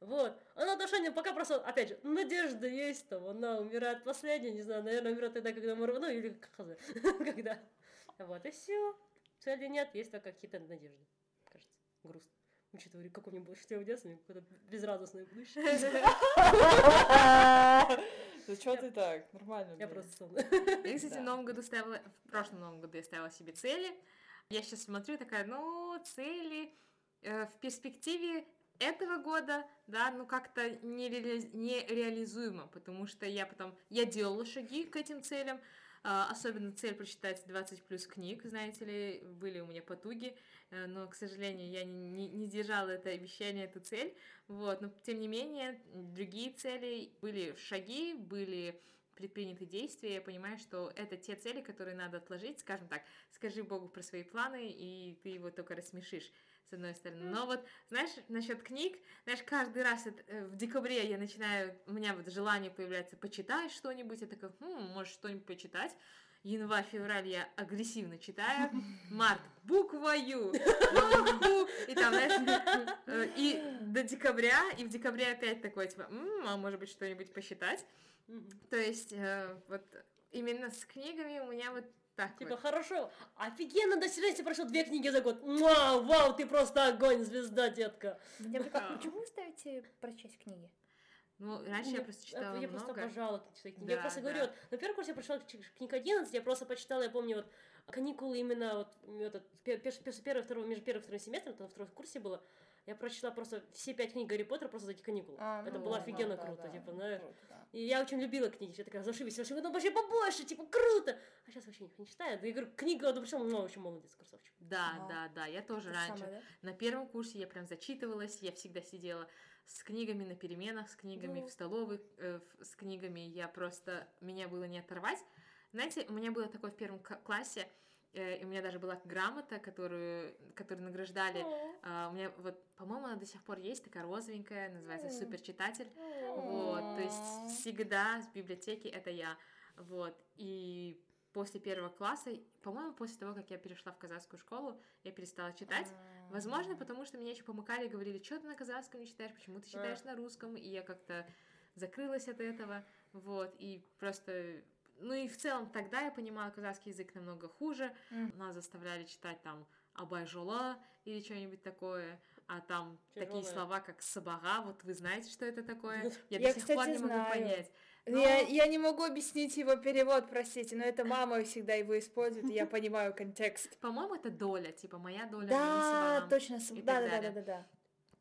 Вот. А на отношения пока просто, опять же, надежда есть, там, она умирает последняя, не знаю, наверное, умирает тогда, когда мы, ну, или когда. (laughs) Вот, и все. Цели нет, есть только какие-то надежды, кажется. Грустно. Учитывая, какой у меня был шестилетний детство, у меня какое-то безрадостное будущее. Да что (laughs) ты так? Нормально. Я было. просто сонная. Я, кстати, в новом году ставила, в прошлом новом году я ставила себе цели. Я сейчас смотрю такая, ну, цели э, в перспективе этого года, да, ну как-то не реали- нереализуемо, потому что я потом, я делала шаги к этим целям, особенно цель прочитать 20 плюс книг, знаете ли, были у меня потуги, э, но, к сожалению, я не, не, не держала это обещание, эту цель, вот, но тем не менее, другие цели были шаги, были предприняты действия, я понимаю, что это те цели, которые надо отложить, скажем так, скажи Богу про свои планы, и ты его только рассмешишь, с одной стороны. Но вот, знаешь, насчет книг, знаешь, каждый раз это, э, в декабре я начинаю, у меня вот желание появляется почитать что-нибудь, я такая, хм, может что-нибудь почитать, Январь, февраль я агрессивно читаю. Март букву, И там, знаешь, э, и до декабря, и в декабре опять такое, типа, «М, а может быть что-нибудь посчитать. То есть, э, вот именно с книгами у меня вот Так Типа, вот. хорошо, офигенно достижение, ты прошел две книги за год. Вау, вау, ты просто огонь, звезда, детка. Меня прикол- Почему вы ставите прочесть книги? Ну, раньше я Нет, просто читала Я просто много. обожала читать книги. я Да, просто да. говорю, вот, на первом курсе я прочла ч- книг 11, я просто почитала, я помню, вот, каникулы именно, вот, этот, пе- пе- пе- первый, второй, между первым и вторым семестром, это на втором курсе было, я прочитала просто все пять книг Гарри Поттера просто за эти каникулы. А, это ну было да, офигенно да, круто, да, типа, знаешь. круто, да. И я очень любила книги, я такая, зашибись, вообще, ну вообще побольше, типа, круто! А сейчас вообще их не читаю. Я говорю, книга, вот, причем, ну, очень молодец, красавчик. Да, Ага. да, да, я тоже То же раньше. самое, да? На первом курсе я прям зачитывалась, я всегда сидела с книгами на переменах, с книгами Ну. в столовой, э, с книгами я просто, меня было не оторвать. Знаете, у меня было такое в первом классе, и у меня даже была грамота, которую, которую награждали. А, у меня вот, по-моему, она до сих пор есть, такая розовенькая, называется суперчитатель. Вот, то есть всегда с библиотеки это я. Вот, и после первого класса, по-моему, после того, как я перешла в казахскую школу, я перестала читать. Возможно, потому что меня еще помыкали и говорили, что ты на казахском не читаешь, почему ты читаешь на русском, и я как-то закрылась от этого, вот, и просто... Ну и в целом тогда я понимала казахский язык намного хуже, Мгм. нас заставляли читать там Абайжола или что-нибудь такое, а там такие Тяжёлое. слова, как сабага, вот вы знаете, что это такое? Я, Я, до сих пор не могу знаю. понять. Ну, Я, я не могу объяснить его перевод, простите, но это мама всегда его использует, и я понимаю контекст. По-моему, это доля, типа моя доля. Да, точно, да, да, да, да, да.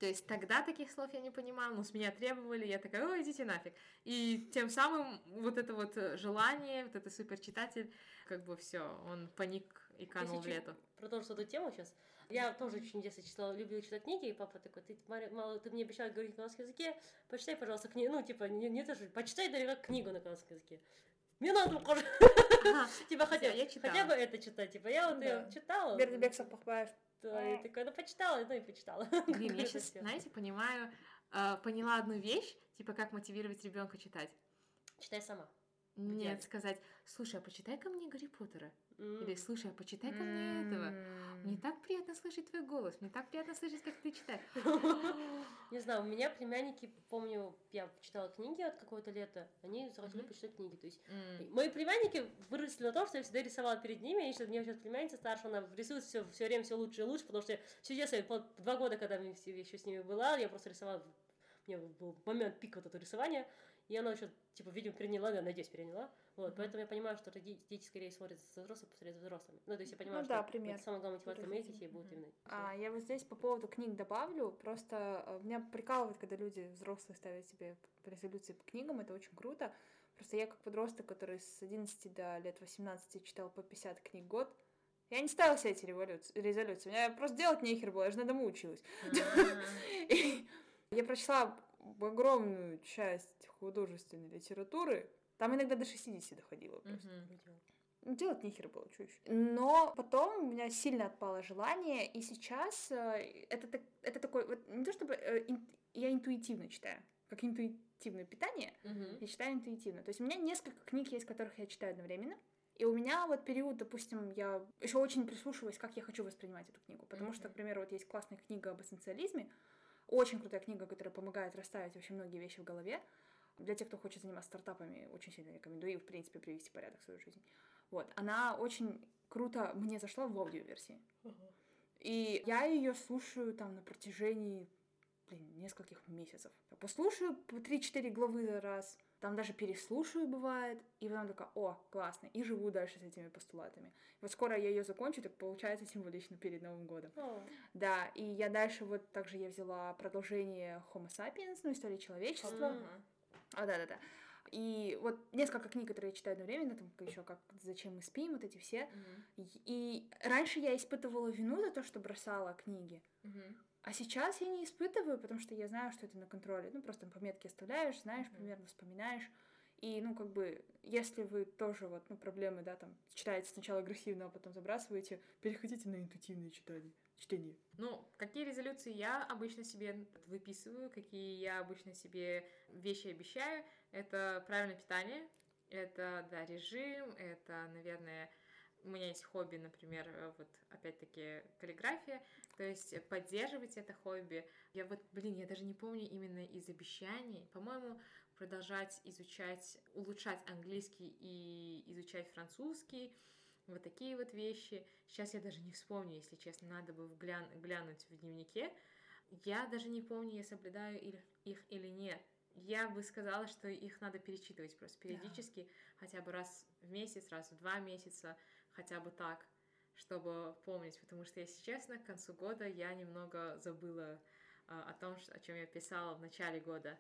То есть тогда таких слов я не понимала, но с меня требовали, я такая, ой, идите нафиг. И тем самым вот это вот э, желание, вот это суперчитатель, как бы все, он паник и канул в лету. Продолжу эту тему сейчас. Я тоже очень в детстве читала, любила читать книги, и папа такой, ты, Мария, мало, ты мне обещала говорить на казахском языке, почитай, пожалуйста, книгу, ну, типа, не, не то, что, почитай как книгу на казахском языке. Мне надо. Ага, (laughs) типа, хотя, хотя бы это читать, типа, я вот Да. её читала. Бердыбек Сапахбаев. Да, и такая, ну, почитала, ну, и почитала. (laughs) Блин, я сейчас, знаете, понимаю, э, поняла одну вещь, типа как мотивировать ребенка читать. Читай сама. Нет, сказать, слушай, а почитай ко мне Гарри Поттера. М. Или слушай, а почитай ко мне этого. Мне так приятно слышать твой голос, мне так приятно слышать, как ты читаешь. (laughs) Не знаю, у меня племянники, помню, я читала книги от какого-то лета, они захотели почитать книги, то есть Мои племянники выросли на том, что я всегда рисовала перед ними, и что мне сейчас племянница старшая, она рисует все, все время все лучше и лучше, потому что все детство, два года, когда я еще с ними была, я просто рисовала, у меня был момент пик вот этого рисования, и она еще, типа, видимо, переняла, я надеюсь, переняла. Вот, Мгм. поэтому я понимаю, что дети скорее смотрят за взрослыми, посмотрят за взрослыми. Ну, то есть я понимаю, Ну что да, это пример. самая главная мотивация моих детей будет именно. А, я вот здесь по поводу книг добавлю, просто э, меня прикалывает, когда люди взрослые ставят себе резолюции по книгам, это очень круто. Просто я как подросток, который с 11 до лет 18 читал по 50 книг в год, я не ставила себе эти революции, резолюции, у меня просто делать нехер было, я же на дому училась. (laughs) И я прочла огромную часть художественной литературы, там иногда до 60 доходило просто. Ну, Делать нихер было, что еще. Но потом у меня сильно отпало желание, и сейчас э, это, так- это такой, вот не то чтобы э, ин- я интуитивно читаю, как интуитивное питание, Мгм. я читаю интуитивно. То есть у меня несколько книг есть, которых я читаю одновременно. И у меня вот период, допустим, я еще очень прислушиваюсь, как я хочу воспринимать эту книгу. Потому что, Мгм. к примеру, вот есть классная книга об эссенциализме, очень крутая книга, которая помогает расставить вообще многие вещи в голове. Для тех, кто хочет заниматься стартапами, очень сильно рекомендую и, в принципе, привести в порядок свою жизнь. Вот, она очень круто мне зашла в аудиоверсии. И я ее слушаю там на протяжении, блин, нескольких месяцев. Так, Послушаю по 3-4 главы за раз, там даже переслушаю бывает, и потом такая, о, классно, и живу дальше с этими постулатами. Вот скоро я ее закончу, так получается символично перед Новым годом. О, Да, и я дальше вот также я взяла продолжение Homo sapiens, ну, история человечества. Мгм. А, да, да, да. И вот несколько книг, которые я читаю одновременно, там еще как «Зачем мы спим», вот эти все. Мгм. И- раньше я испытывала вину за то, что бросала книги. Мгм. А сейчас я не испытываю, потому что я знаю, что это на контроле. Ну, просто пометки оставляешь, знаешь, Мгм. примерно вспоминаешь. И, ну, как бы, если вы тоже вот, ну, проблемы, да, там, читаете сначала агрессивно, а потом забрасываете, переходите на интуитивное читание. Чтение. Ну, какие резолюции я обычно себе выписываю, какие я обычно себе вещи обещаю, это правильное питание, это, да, режим, это, наверное, у меня есть хобби, например, вот опять-таки каллиграфия, то есть поддерживать это хобби. Я вот, блин, я даже не помню именно из обещаний, по-моему, продолжать изучать, улучшать английский и изучать французский, Вот такие вот вещи. Сейчас я даже не вспомню, если честно, надо бы вглян- глянуть в дневнике. Я даже не помню, я соблюдаю их, их или нет. Я бы сказала, что их надо перечитывать просто периодически, хотя бы раз в месяц, раз в два месяца, хотя бы так, чтобы помнить. Потому что, если честно, к концу года я немного забыла а, о том, о чем я писала в начале года,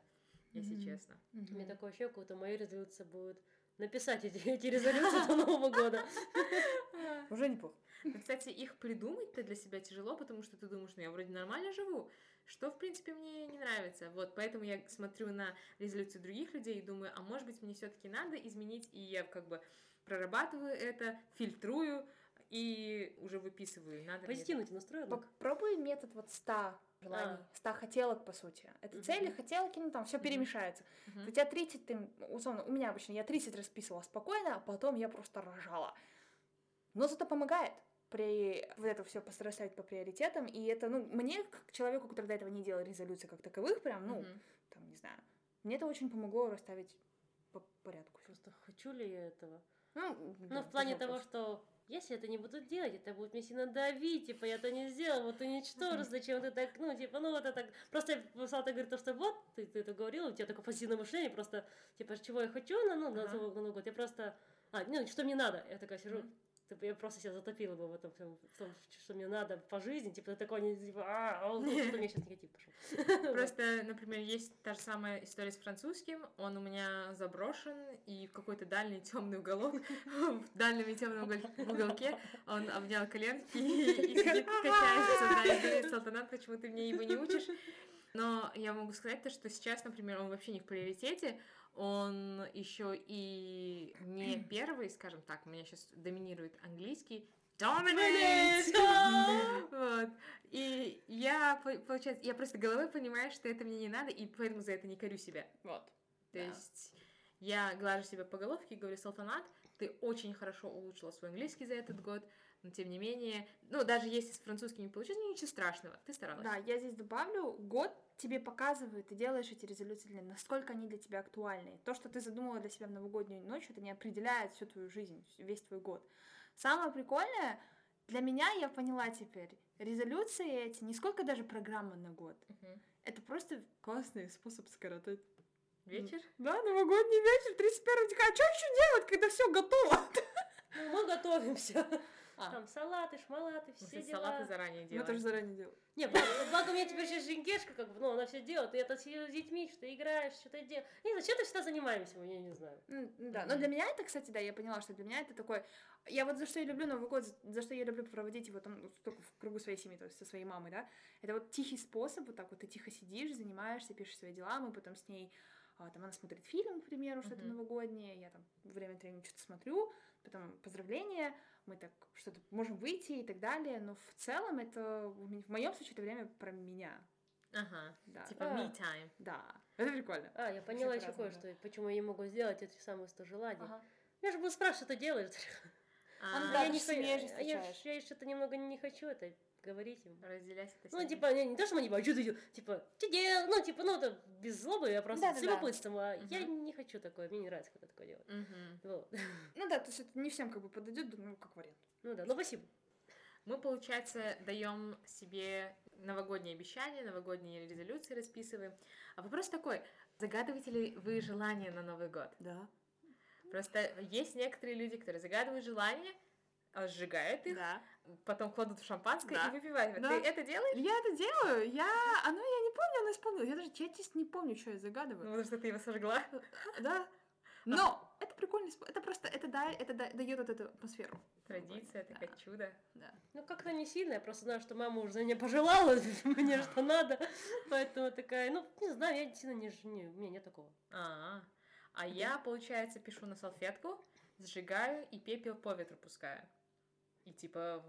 если Мгм. честно. У меня такое ощущение, как будто мои резолюции будут написать эти, эти резолюции до Нового года. (laughs) Уже неплохо. Но, кстати, их придумать-то для себя тяжело, потому что ты думаешь, ну я вроде нормально живу, что, в принципе, мне не нравится. Вот, поэтому я смотрю на резолюции других людей и думаю, а может быть, мне все таки надо изменить, и я как бы прорабатываю это, фильтрую и уже выписываю. Надо. Позитивно ты настроена? Попробуй метод вот 100 желаний, А. 100 хотелок, по сути. Это Мгм. цели, хотелки, ну там все Мгм. перемешается. Мгм. У тебя 30, ты, условно, у меня обычно, я 30 расписывала спокойно, а потом я просто рожала. Но зато помогает при вот это все расставить по приоритетам, и это, ну, мне, как человеку, который до этого не делал резолюций как таковых, прям, ну, Мгм. там, не знаю, мне это очень помогло расставить по порядку. Просто хочу ли я этого? Ну, Ну, да, в плане того, вопрос. что если это не буду делать, это будет мне сильно давить, типа, я это не сделал, вот ты ничтоже, зачем ты так, ну, типа, ну, вот это так, просто Салата говорит то, что вот, ты, ты это говорила, у тебя такое позитивное мышление, просто, типа, чего я хочу на, ну, на Ага. Новый год, я просто, а, ну, что мне надо, я такая сижу. Типа, я просто себя затопила бы в этом всем, в том, что мне надо по жизни, типа, ты такой, не, типа, а, а, что меня сейчас негатив пошел. (laughs) Просто, например, есть та же самая история с французским. Он у меня заброшен, и в какой-то дальний темный уголок, (laughs) в дальнем и темном угол- уголке он обнял коленки и сидит, качается, да, и говорит, Салтанат, почему ты мне его не учишь? Но я могу сказать то, что сейчас, например, он вообще не в приоритете, он еще и не первый, скажем так, у меня сейчас доминирует английский. Dominate! (laughs) Вот. И я, по- получается, я просто головой понимаю, что это мне не надо, и поэтому за это не корю себя. Вот. То Да. есть я глажу себя по головке и говорю, Салтанат, ты очень хорошо улучшила свой английский за этот год, но тем не менее, ну, даже если с французским не получилось, ничего страшного, ты старалась. Да, я здесь добавлю, год тебе показывает, ты делаешь эти резолюции, для, насколько они для тебя актуальны. То, что ты задумала для себя в новогоднюю ночь, это не определяет всю твою жизнь, весь твой год. Самое прикольное, для меня, я поняла теперь, резолюции эти, не сколько даже программа на год, Мгм. это просто классный способ скоротать. Вечер? Да, новогодний вечер, 31 декабря. А что еще делать, когда все готово? Ну, мы готовимся. А. Там салаты, шмалаты, Мы, все кстати, дела. салаты заранее Мы делаем. тоже заранее делаем. Не, благо, благо у меня теперь сейчас женькешка, как бы, ну, она все делает, и сидела с детьми, что играешь, что-то делаешь. Не знаю, чем-то всегда занимаемся, я не знаю. М, Да, но для меня это, кстати, да, я поняла, что для меня это такой... Я вот за что я люблю Новый год, за- что я люблю проводить его там вот только в кругу своей семьи, то есть со своей мамой, да, это вот тихий способ, вот так вот ты тихо сидишь, занимаешься, пишешь свои дела, мы потом с ней, а, там она смотрит фильм, к примеру, что-то Мгм. новогоднее, я там время от времени что-то смотрю, потом поздравления, мы так что-то можем выйти и так далее, но в целом это, в моем случае, это время про меня, Ага, да. типа А. me time. Да, (laughs) это прикольно. А, я поняла еще кое-что, почему я не могу сделать эти самые 100 желаний. Ага. Я же буду спрашивать, что ты делаешь. А, А, да, я не я, встречаешь. я что-то немного не хочу это говорить им. разделять это Ну, типа, не, не то, что мы, типа, а что ты? Типа, что делаешь? Ну, типа, ну, это без злобы, я просто Да-да-да. с любопытством, а я Мгм. не хочу такое, мне не нравится, когда такое делать. Мгм. Вот. (laughs) Ну да, то есть это не всем как бы подойдет, ну, как вариант. Ну да, ну спасибо. Мы, получается, даем себе новогодние обещания, новогодние резолюции расписываем. А вопрос такой, загадываете ли вы желания на Новый год? Да. Просто есть некоторые люди, которые загадывают желания, сжигают их, Да. потом кладут в шампанское Да. и выпивают. Да. Ты это делаешь? Я это делаю, я... Оно, я не помню, оно исполнилось. Я даже честно не помню, что я Ну, загадываю. потому что ты его сожгла. Да. Но это прикольный способ. Это просто, это, да, это да- дает вот эту атмосферу. Традиция, Да. такое чудо. Да. Ну, как-то не сильно, я просто знаю, что мама уже за меня пожелала, (laughs) мне что надо, поэтому такая, ну, не знаю, я сильно не, не, у меня нет такого. А, а я, получается, пишу на салфетку, сжигаю и пепел по ветру пускаю. И типа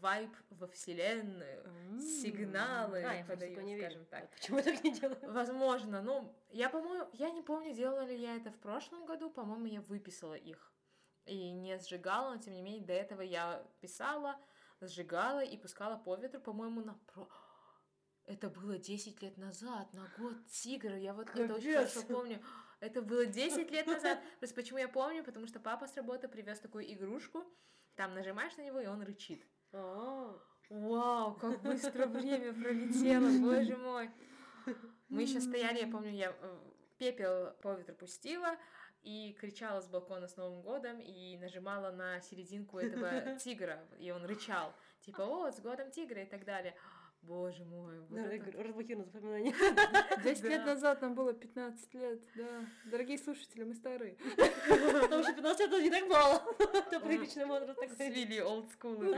вайб во вселенную, сигналы А, я просто подаю, такое не верю. скажем так. Вот Почему так не делаю? Возможно, ну, я, по-моему, я не помню, делала ли я это в прошлом году, по-моему, я выписала их и не сжигала, но, тем не менее, до этого я писала, сжигала и пускала по ветру, по-моему, на про... это было 10 лет назад, на год тигра, я вот это очень Капец. хорошо помню. Это было 10 лет назад. Просто почему я помню? Потому что папа с работы привез такую игрушку, там нажимаешь на него, и он рычит. А, Вау, как быстро время пролетело, (laughs) боже мой. Мы еще стояли, я помню, я э, пепел по ветру пустила и кричала с балкона с Новым годом и нажимала на серединку этого (laughs) тигра, и он рычал. Типа, о, с годом тигра и так далее. Боже мой, вот (laughs) да, это- разблокировано запоминание. 10 лет назад нам было 15 лет, да. Дорогие слушатели, мы старые. Потому что 15 лет это не так мало. Это приличный возраст такой. Свели олдскулы.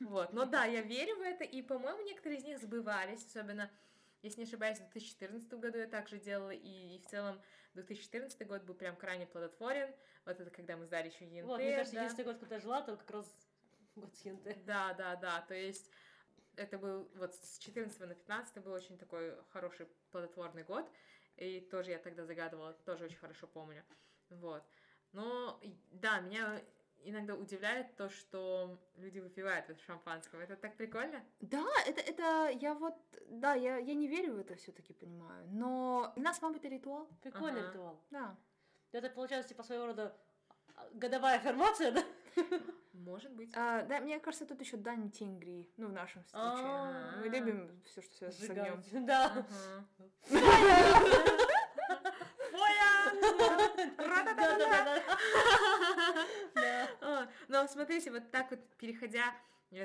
Вот, но да, я верю в это, и, по-моему, некоторые из них сбывались, особенно, если не ошибаюсь, в 2014 году я также делала, и, в целом 2014 год был прям крайне плодотворен, вот это когда мы сдали еще ЕНТ, Вот, мне кажется, да. единственный год, когда я жила, то как раз год с ЕНТ. Да, да, да, то есть это был вот с 14 на 15 был очень такой хороший плодотворный год, и тоже я тогда загадывала, тоже очень хорошо помню, вот. Но, да, меня иногда удивляет то, что люди выпивают это шампанского, это так прикольно. Да, это, это я вот, да, я, я не верю в это все-таки понимаю, но для нас мама это ритуал, Прикольный Ага. ритуал. да. Это получается, типа, своего рода а, годовая аффирмация, да? (laughs) Может быть. А, да, мне кажется, тут еще дань тенгри, ну, в нашем случае. А. Мы любим все, что связано с огнем. Да. Но смотрите, вот так вот переходя,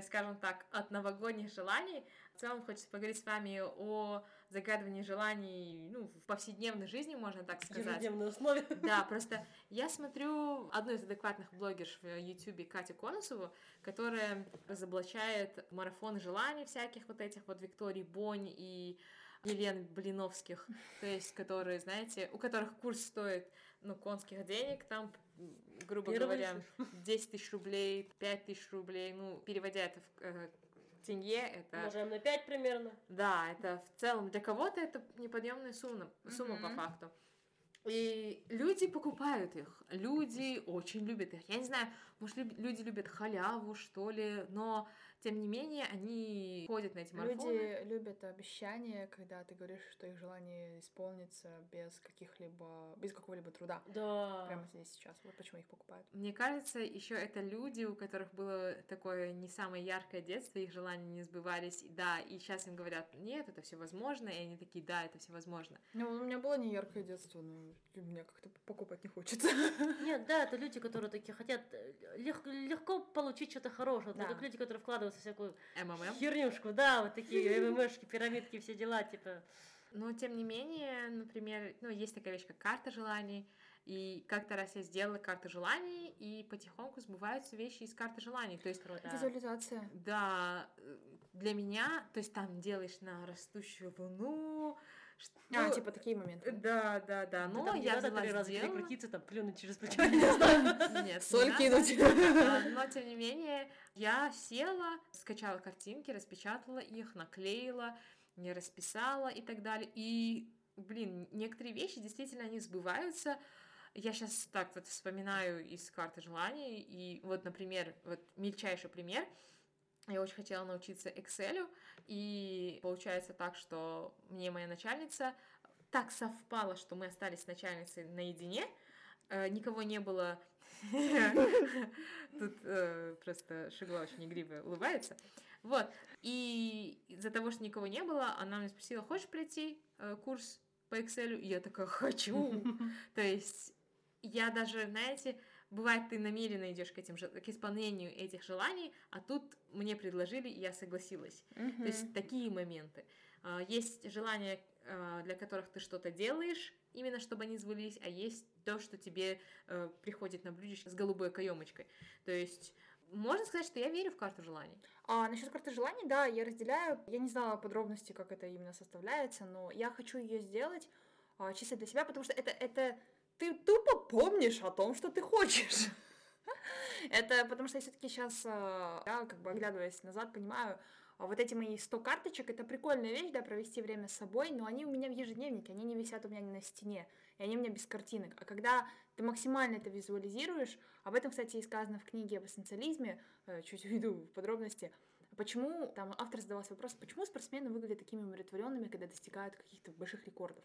скажем так, от новогодних желаний, в целом хочется поговорить с вами о загадывании желаний ну, в повседневной жизни, можно так сказать. Ежедневной основе. Да, просто я смотрю одну из адекватных блогерш в Ютубе Катю Конусову, которая разоблачает марафон желаний всяких вот этих вот Виктории Бонь и Елен Блиновских, то есть которые, знаете, у которых курс стоит, ну, конских денег, там, грубо Первый говоря, 10 тысяч рублей, 5 тысяч рублей, ну, переводя это в э, тенге, это... Умножаем на 5 примерно. Да, это в целом для кого-то это неподъемная сумма, сумма по Мгм. факту. И люди покупают их, люди очень любят их. Я не знаю, может, люди любят халяву, что ли, но тем не менее они ходят на эти марафоны. Люди любят обещания, когда ты говоришь, что их желание исполнится без каких-либо, без какого-либо труда. Да. Прямо здесь сейчас. Вот почему их покупают. Мне кажется, еще это люди, у которых было такое не самое яркое детство, их желания не сбывались, да, и сейчас им говорят, нет, это все возможно, и они такие, да, это все возможно. Ну, у меня было не яркое детство, но мне как-то покупать не хочется. Нет, да, это люди, которые такие хотят э, лег- легко получить что-то хорошее. Это Да. как люди, которые вкладываются в всякую МММ. хернюшку, да, вот такие (laughs) ММшки, пирамидки, все дела, типа. Но, тем не менее, например, ну, есть такая вещь, как карта желаний, и как-то раз я сделала карту желаний, и потихоньку сбываются вещи из карты желаний. То есть, Круто. Визуализация. да, э, для меня, то есть там делаешь на растущую луну, что- А, ну, типа такие моменты. Да, да, да, но там не я взяла, три раза перекрутиться, там плюнуть через плечо, (laughs) не знаю. Нет, Соль кинуть. А, Но, тем не менее, я села, скачала картинки, распечатала их, наклеила, не расписала и так далее. И, блин, некоторые вещи действительно они сбываются. Я сейчас так вот вспоминаю из карты желаний. И вот, например, вот мельчайший пример. Я очень хотела научиться Excel, и получается так, что мне моя начальница так совпало, что мы остались с начальницей наедине, э, никого не было. (laughs) Тут э, просто Шигла очень игриво улыбается. Вот. И из-за того, что никого не было, она мне спросила, хочешь пройти э, курс по Excel? И я такая, хочу. (laughs) То есть я даже, знаете, бывает, ты намеренно идешь к, этим, к исполнению этих желаний, а тут мне предложили, и я согласилась. То есть такие моменты. А, Есть желания, а, для которых ты что-то делаешь, именно чтобы они сбылись, а есть то, что тебе э, приходит на блюдечко с голубой каемочкой. То есть можно сказать, что я верю в карту желаний. А насчет карты желаний, да, я разделяю. Я не знала подробности, как это именно составляется, но я хочу ее сделать а, чисто для себя, потому что это, это ты тупо помнишь о том, что ты хочешь. (laughs) Это потому что я все-таки сейчас, да, как бы оглядываясь назад, понимаю, а вот эти мои 100 карточек, это прикольная вещь, да, провести время с собой, но они у меня в ежедневнике, они не висят у меня на стене, и они у меня без картинок. А когда ты максимально это визуализируешь, об этом, кстати, и сказано в книге об эссенциализме, э, чуть уйду в подробности, почему, там автор задавался вопрос, почему спортсмены выглядят такими умиротворенными, когда достигают каких-то больших рекордов.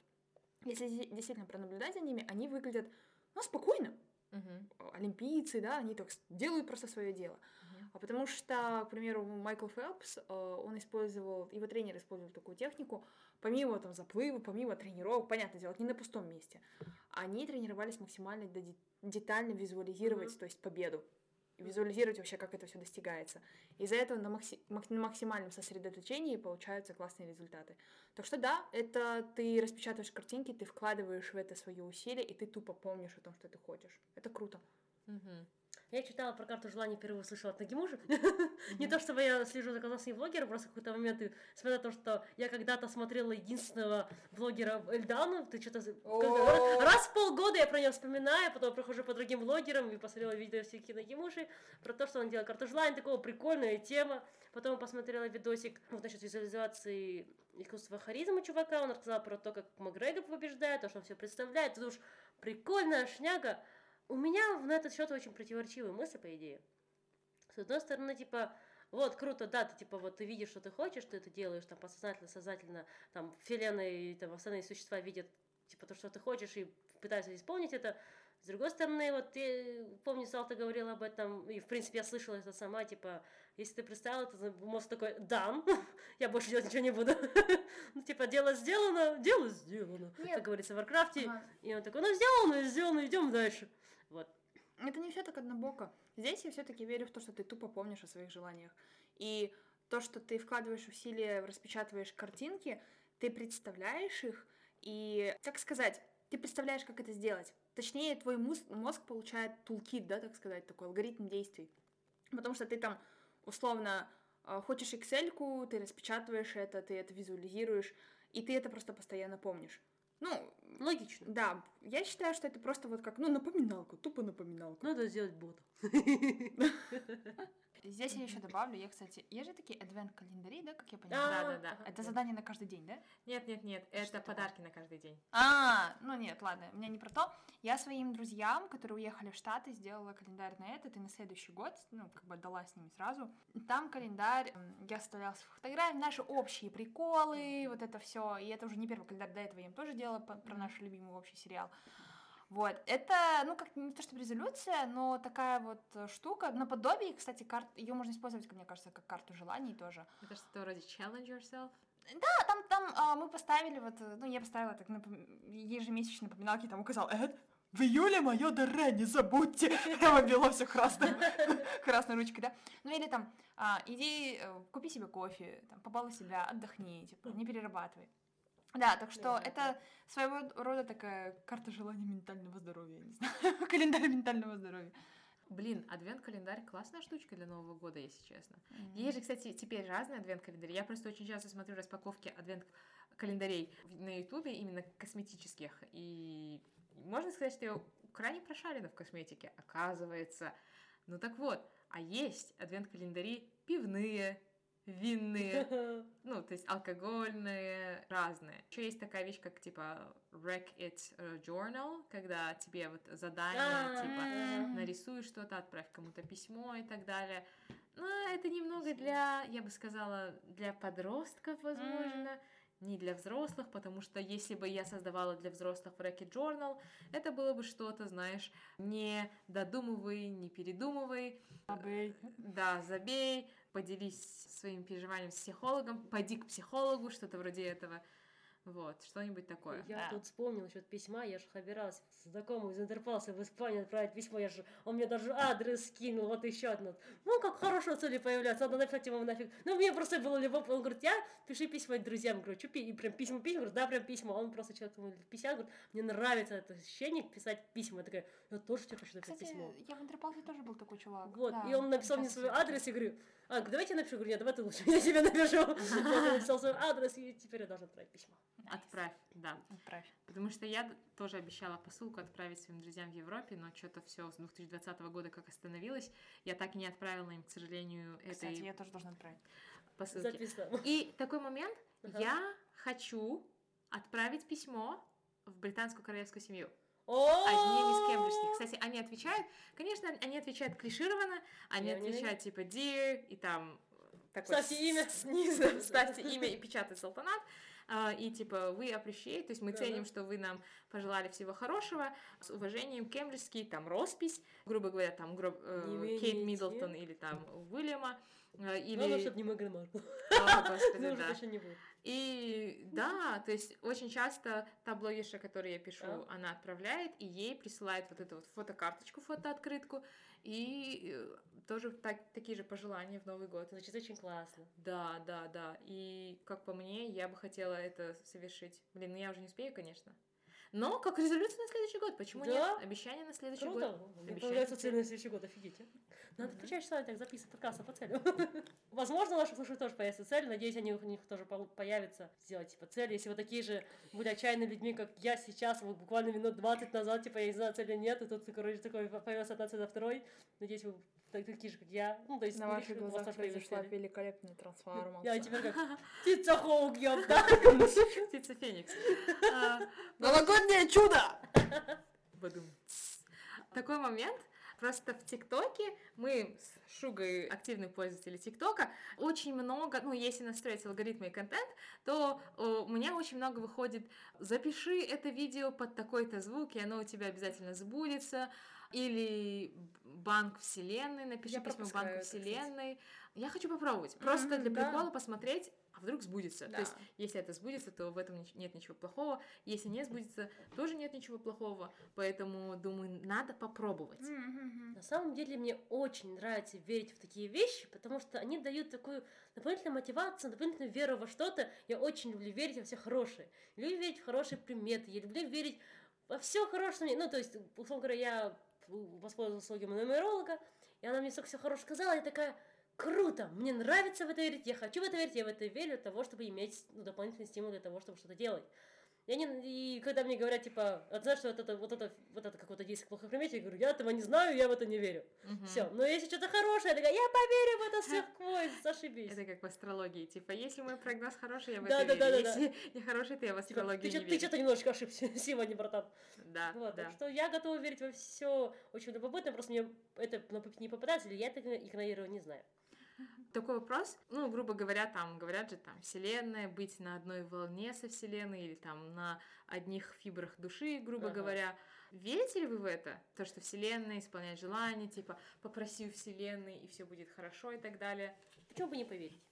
Если де- действительно пронаблюдать за ними, они выглядят, ну, спокойно. Мгм. Олимпийцы, да, они так делают просто свое дело. Мгм. А потому что, к примеру, Майкл Фелпс, э, он использовал, его тренер использовал такую технику, помимо там заплыва, помимо тренировок, понятное дело, не на пустом месте, они тренировались максимально детально визуализировать, Мгм. то есть победу, визуализировать вообще, как это все достигается. Из-за этого на, макси- мак- на максимальном сосредоточении получаются классные результаты. Так что да, это ты распечатываешь картинки, ты вкладываешь в это свое усилие, и ты тупо помнишь о том, что ты хочешь. Это круто. Мгм. Я читала про карту желаний, впервые услышала от Нагимуши. (laughs) Не то, чтобы я слежу за казахскими блогерами, просто в какой-то момент, смотря то, что я когда-то смотрела единственного блогера Эльдану, ты что-то... Раз в полгода я про него вспоминаю, потом прохожу по другим блогерам и посмотрела видео всякие Нагимуши про то, что он делает карту желаний, такого прикольная тема. Потом посмотрела видосик вот насчет визуализации искусства харизма чувака, он рассказал про то, как Макгрегор побеждает, то, что он все представляет, это уж прикольная шняга. У меня на этот счет очень противоречивые мысли, по идее. С одной стороны, типа, вот, круто, да, ты, типа, вот ты видишь, что ты хочешь, ты это делаешь, там, подсознательно, сознательно, там, вселенная и там остальные существа видят, типа, то, что ты хочешь, и пытаются исполнить это. С другой стороны, вот ты, помню, Салта говорила об этом, и, в принципе, я слышала это сама, типа, если ты представила, то мозг такой, done, (laughs) я больше делать ничего не буду. (laughs) Ну, типа, дело сделано, дело сделано, Нет. как говорится в Warcraft е. Ага. И он такой, ну, сделано, сделано, идем дальше. Это не все так однобоко. Здесь я все-таки верю в то, что ты тупо помнишь о своих желаниях. И то, что ты вкладываешь усилия, распечатываешь картинки, ты представляешь их, и, как сказать, ты представляешь, как это сделать. Точнее, твой мозг получает toolkit, да, так сказать, такой алгоритм действий. Потому что ты там, условно, э, хочешь Excel, ты распечатываешь это, ты это визуализируешь, и ты это просто постоянно помнишь. Ну, Логично. да, я считаю, что это просто вот как, ну, напоминалка, тупо напоминалка. Надо сделать бота. (laughs) Здесь я еще добавлю, я, кстати, есть же такие адвент-календари, да, как я понимаю? Да-да-да. ага. Это задание на каждый день, да? Нет, нет, нет, это подарки на каждый день. А, ну нет, ладно, у меня не про то. Я своим друзьям, которые уехали в Штаты, сделала календарь на этот и на следующий год, ну, как бы отдала с ними сразу. Там календарь, я оставляла свои фотографии, наши общие приколы, вот это все. И это уже не первый календарь, до этого я им тоже делала про наш любимый общий сериал. Вот, это, ну, как не то чтобы резолюция, но такая вот э, штука, наподобие, кстати, карт, ее можно использовать, как мне кажется, как карту желаний тоже. Это что-то вроде challenge yourself? А там, там а, мы поставили вот, э, ну, я поставила так напом- ежемесячные напоминалки, там указал, Эд, в июле мое ДР, не забудьте. (laughs) Там обвело все красной, (laughs) красной ручкой, да. Ну, или там, а, иди, э, купи себе кофе, там, побалуй себя, отдохни, типа, не перерабатывай. Да, так что Да, да, это своего рода такая карта желания ментального здоровья, я не знаю, (laughs) календарь ментального здоровья. Блин, адвент-календарь классная штучка для Нового года, если честно. Есть же, кстати, теперь разные адвент-календари. Я просто очень часто смотрю распаковки адвент-календарей на Ютубе, именно косметических. И можно сказать, что я крайне прошарена в косметике, оказывается. Ну так вот, а есть адвент-календари пивные, винные, (laughs) ну, то есть алкогольные, разные. Еще есть такая вещь, как типа Wreck It э, Journal, когда тебе вот задание, А, типа, М. нарисуй что-то, отправь кому-то письмо и так далее. Но это немного для, я бы сказала, для подростков, возможно, не для взрослых, потому что если бы я создавала для взрослых в Racket Journal, это было бы что-то, знаешь, не додумывай, не передумывай, да, забей, поделись своими переживаниями с психологом, пойди к психологу, что-то вроде этого. Вот, что-нибудь такое. Я Да. тут вспомнила насчет письма, я же собиралась знакомому из Интерпалса в Испанию отправить письмо, я же, он мне даже адрес скинул, вот еще одно. Ну, как хорошо цели появляться, надо написать ему нафиг. Ну, мне просто было любопытно, он говорит, я пиши письма друзьям, говорю, что и прям письма, письма, говорю, да, прям письма, он просто человек ему лет 50, говорит, мне нравится это ощущение писать письма, я такая, я тоже тебе хочу написать Кстати, письмо. я в Интерполке тоже был такой чувак. Вот, да, и он написал мне свой адрес, и говорю, а, давайте я напишу, говорю, нет, давай ты лучше, я тебе напишу. (laughs) Он написал свой адрес, и теперь я должна отправить письмо. Отправь, да. Отправь. Потому что я тоже обещала посылку отправить своим друзьям в Европе, но что-то все с 2020 года как остановилось. Я так и не отправила им, к сожалению, Кстати, этой я тоже должна отправить. посылки. Записала. И такой момент, Ага. я хочу отправить письмо в британскую королевскую семью. Одним из кембриджских. Кстати, они отвечают, конечно, они отвечают клишированно, они Я отвечают типа dear и там такой Ставьте имя. снизу, ставьте имя и печатать салтанат, и типа вы appreciate, то есть мы Да-да. ценим, что вы нам пожелали всего хорошего, с уважением, кембриджский, там, роспись, грубо говоря, там, гро- э, Кейт. Миддлтон или там Уильяма, э, или... Главное, чтобы не Меган Маркл. О, господи, (laughs) Ну, да. не будет. И да, то есть очень часто та блогерша, которой я пишу, Да. она отправляет, и ей присылает вот эту вот фотокарточку, фотооткрытку, и э, тоже так, такие же пожелания в Новый год. Значит, очень классно. Да, да, да. И как по мне, я бы хотела это совершить. Блин, ну я уже не успею, конечно. Но как резолюция на следующий год, почему Да. нет? Обещание на следующий Круто. год. Мне понравится всем. цель на следующий год, офигеть. а. Надо Мгм. почаще с вами так записывать подкасты по целям. (laughs) Возможно, у наших слушателей тоже появится цель. Надеюсь, они, у них тоже по- появится сделать типа цель. Если вы такие же были отчаянными людьми, как я сейчас, вот буквально минут 20 назад, типа, я не знаю, цели нет, и тут, короче, такой появился одна цель за второй. Надеюсь, вы такие же, как я. Ну, то есть, На ваших глазах появятся произошла великолепная Я трансформация. теперь как (laughs) птица Хоук, ёпта. Птица Феникс. (laughs) А, Новогоднее чудо! Такой момент. Просто в ТикТоке мы с Шугой активные пользователи ТикТока. Очень много, ну, если настроить алгоритмы и контент, то э, у меня очень много выходит «Запиши это видео под такой-то звук, и оно у тебя обязательно сбудется». Или «Банк Вселенной», напиши Я письмо Банку это, кстати. Вселенной. Я хочу попробовать. Просто для да. прикола посмотреть, а вдруг сбудется. То Да. есть, если это сбудется, то в этом нет ничего плохого. Если не сбудется, тоже нет ничего плохого. Поэтому, думаю, надо попробовать. Мгм. На самом деле мне очень нравится верить в такие вещи, потому что они дают такую дополнительную мотивацию, дополнительную веру во что-то. Я очень люблю верить во все хорошее. Люблю верить в хорошие приметы, я люблю верить во все хорошее. Ну, то есть, условно говоря, я воспользовалась услугами нумеролога, и она мне столько все хорошего сказала, я такая, круто, мне нравится в это верить, я хочу в это верить, я в это верю для того, чтобы иметь ну, дополнительный стимул для того, чтобы что-то делать. Я не, и когда мне говорят, типа, «А знаешь, что вот это, вот это, вот это какое-то действие плохо примете, я говорю, я этого не знаю, я в это не верю. Мгм. Все, но если что-то хорошее, я такая, я поверю в это (laughs) сквозь, зашибись. Это как в астрологии. Типа, если мой прогноз хороший, я в Да, это да, верю. да, да, Если (laughs) не хороший, то я в Типа, астрологию ты, не чё- ты верю. что-то немножечко ошибся (laughs) сегодня, братан. Да, Вот, да. так что я готова верить во все очень любопытно, просто мне это ну, не попадается, или я это игнорирую, не знаю. Такой вопрос, ну, грубо говоря, там, говорят же, там, Вселенная, быть на одной волне со Вселенной, или там на одних фибрах души, грубо Ага. говоря. Верите ли вы в это? То, что Вселенная исполняет желания, типа, попроси у Вселенной, и все будет хорошо, и так далее. Почему бы не поверить?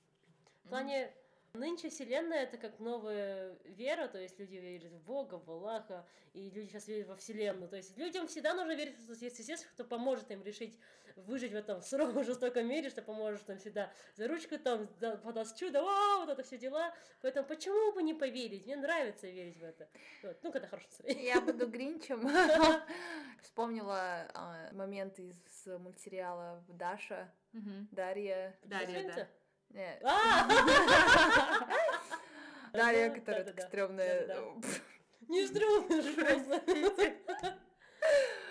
В плане, нынче Вселенная это как новая вера, то есть люди верят в Бога, в Аллаха, и люди сейчас верят во Вселенную. То есть людям всегда нужно верить, что есть естественно, кто поможет им решить выжить в этом (laughs) суровом, жестоком мире, что поможет им всегда за ручку там, да, подаст чудо, о, вот это все дела. Поэтому почему бы не поверить? Мне нравится верить в это. Вот. Ну, когда настроение. (laughs) Я буду Гринчем. (laughs) Вспомнила а, момент из мультсериала Даша. Дарья. Дарья, да. Нет! Дарья, (laughs) Да, которая да-да-да. так стрёмная. (laughs) Не. (laughs)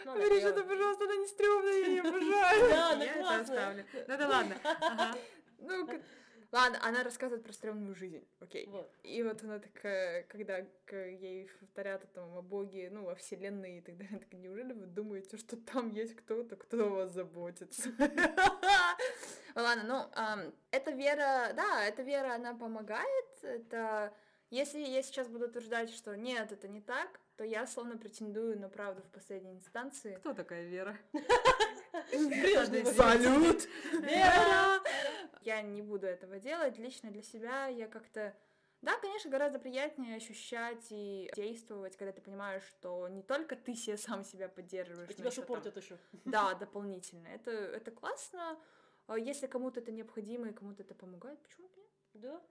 Ну, она Вырежи это, пожалуйста, она не стрёмная, я ее обожаю. Да, она классная. оставлю. Ну да ладно. Ага. Ну, ладно, она рассказывает про стрёмную жизнь, окей. Вот. И вот она такая, когда к- ей повторят о том, о Боге, ну, о Вселенной и так далее, так неужели вы думаете, что там есть кто-то, кто о вас заботится? Ладно, ну, ам, эта вера, да, эта вера, она помогает, это... Если я сейчас буду утверждать, что нет, это не так, то я словно претендую на правду в последней инстанции. Кто такая Вера? (laughs) Салют! Вера! Я не буду этого делать. Лично для себя я как-то... Да, конечно, гораздо приятнее ощущать и действовать, когда ты понимаешь, что не только ты себе сам себя поддерживаешь, И но тебя суппортят еще. Да, дополнительно. Это, это классно. А Если кому-то это необходимо и кому-то это помогает, почему бы нет? Да?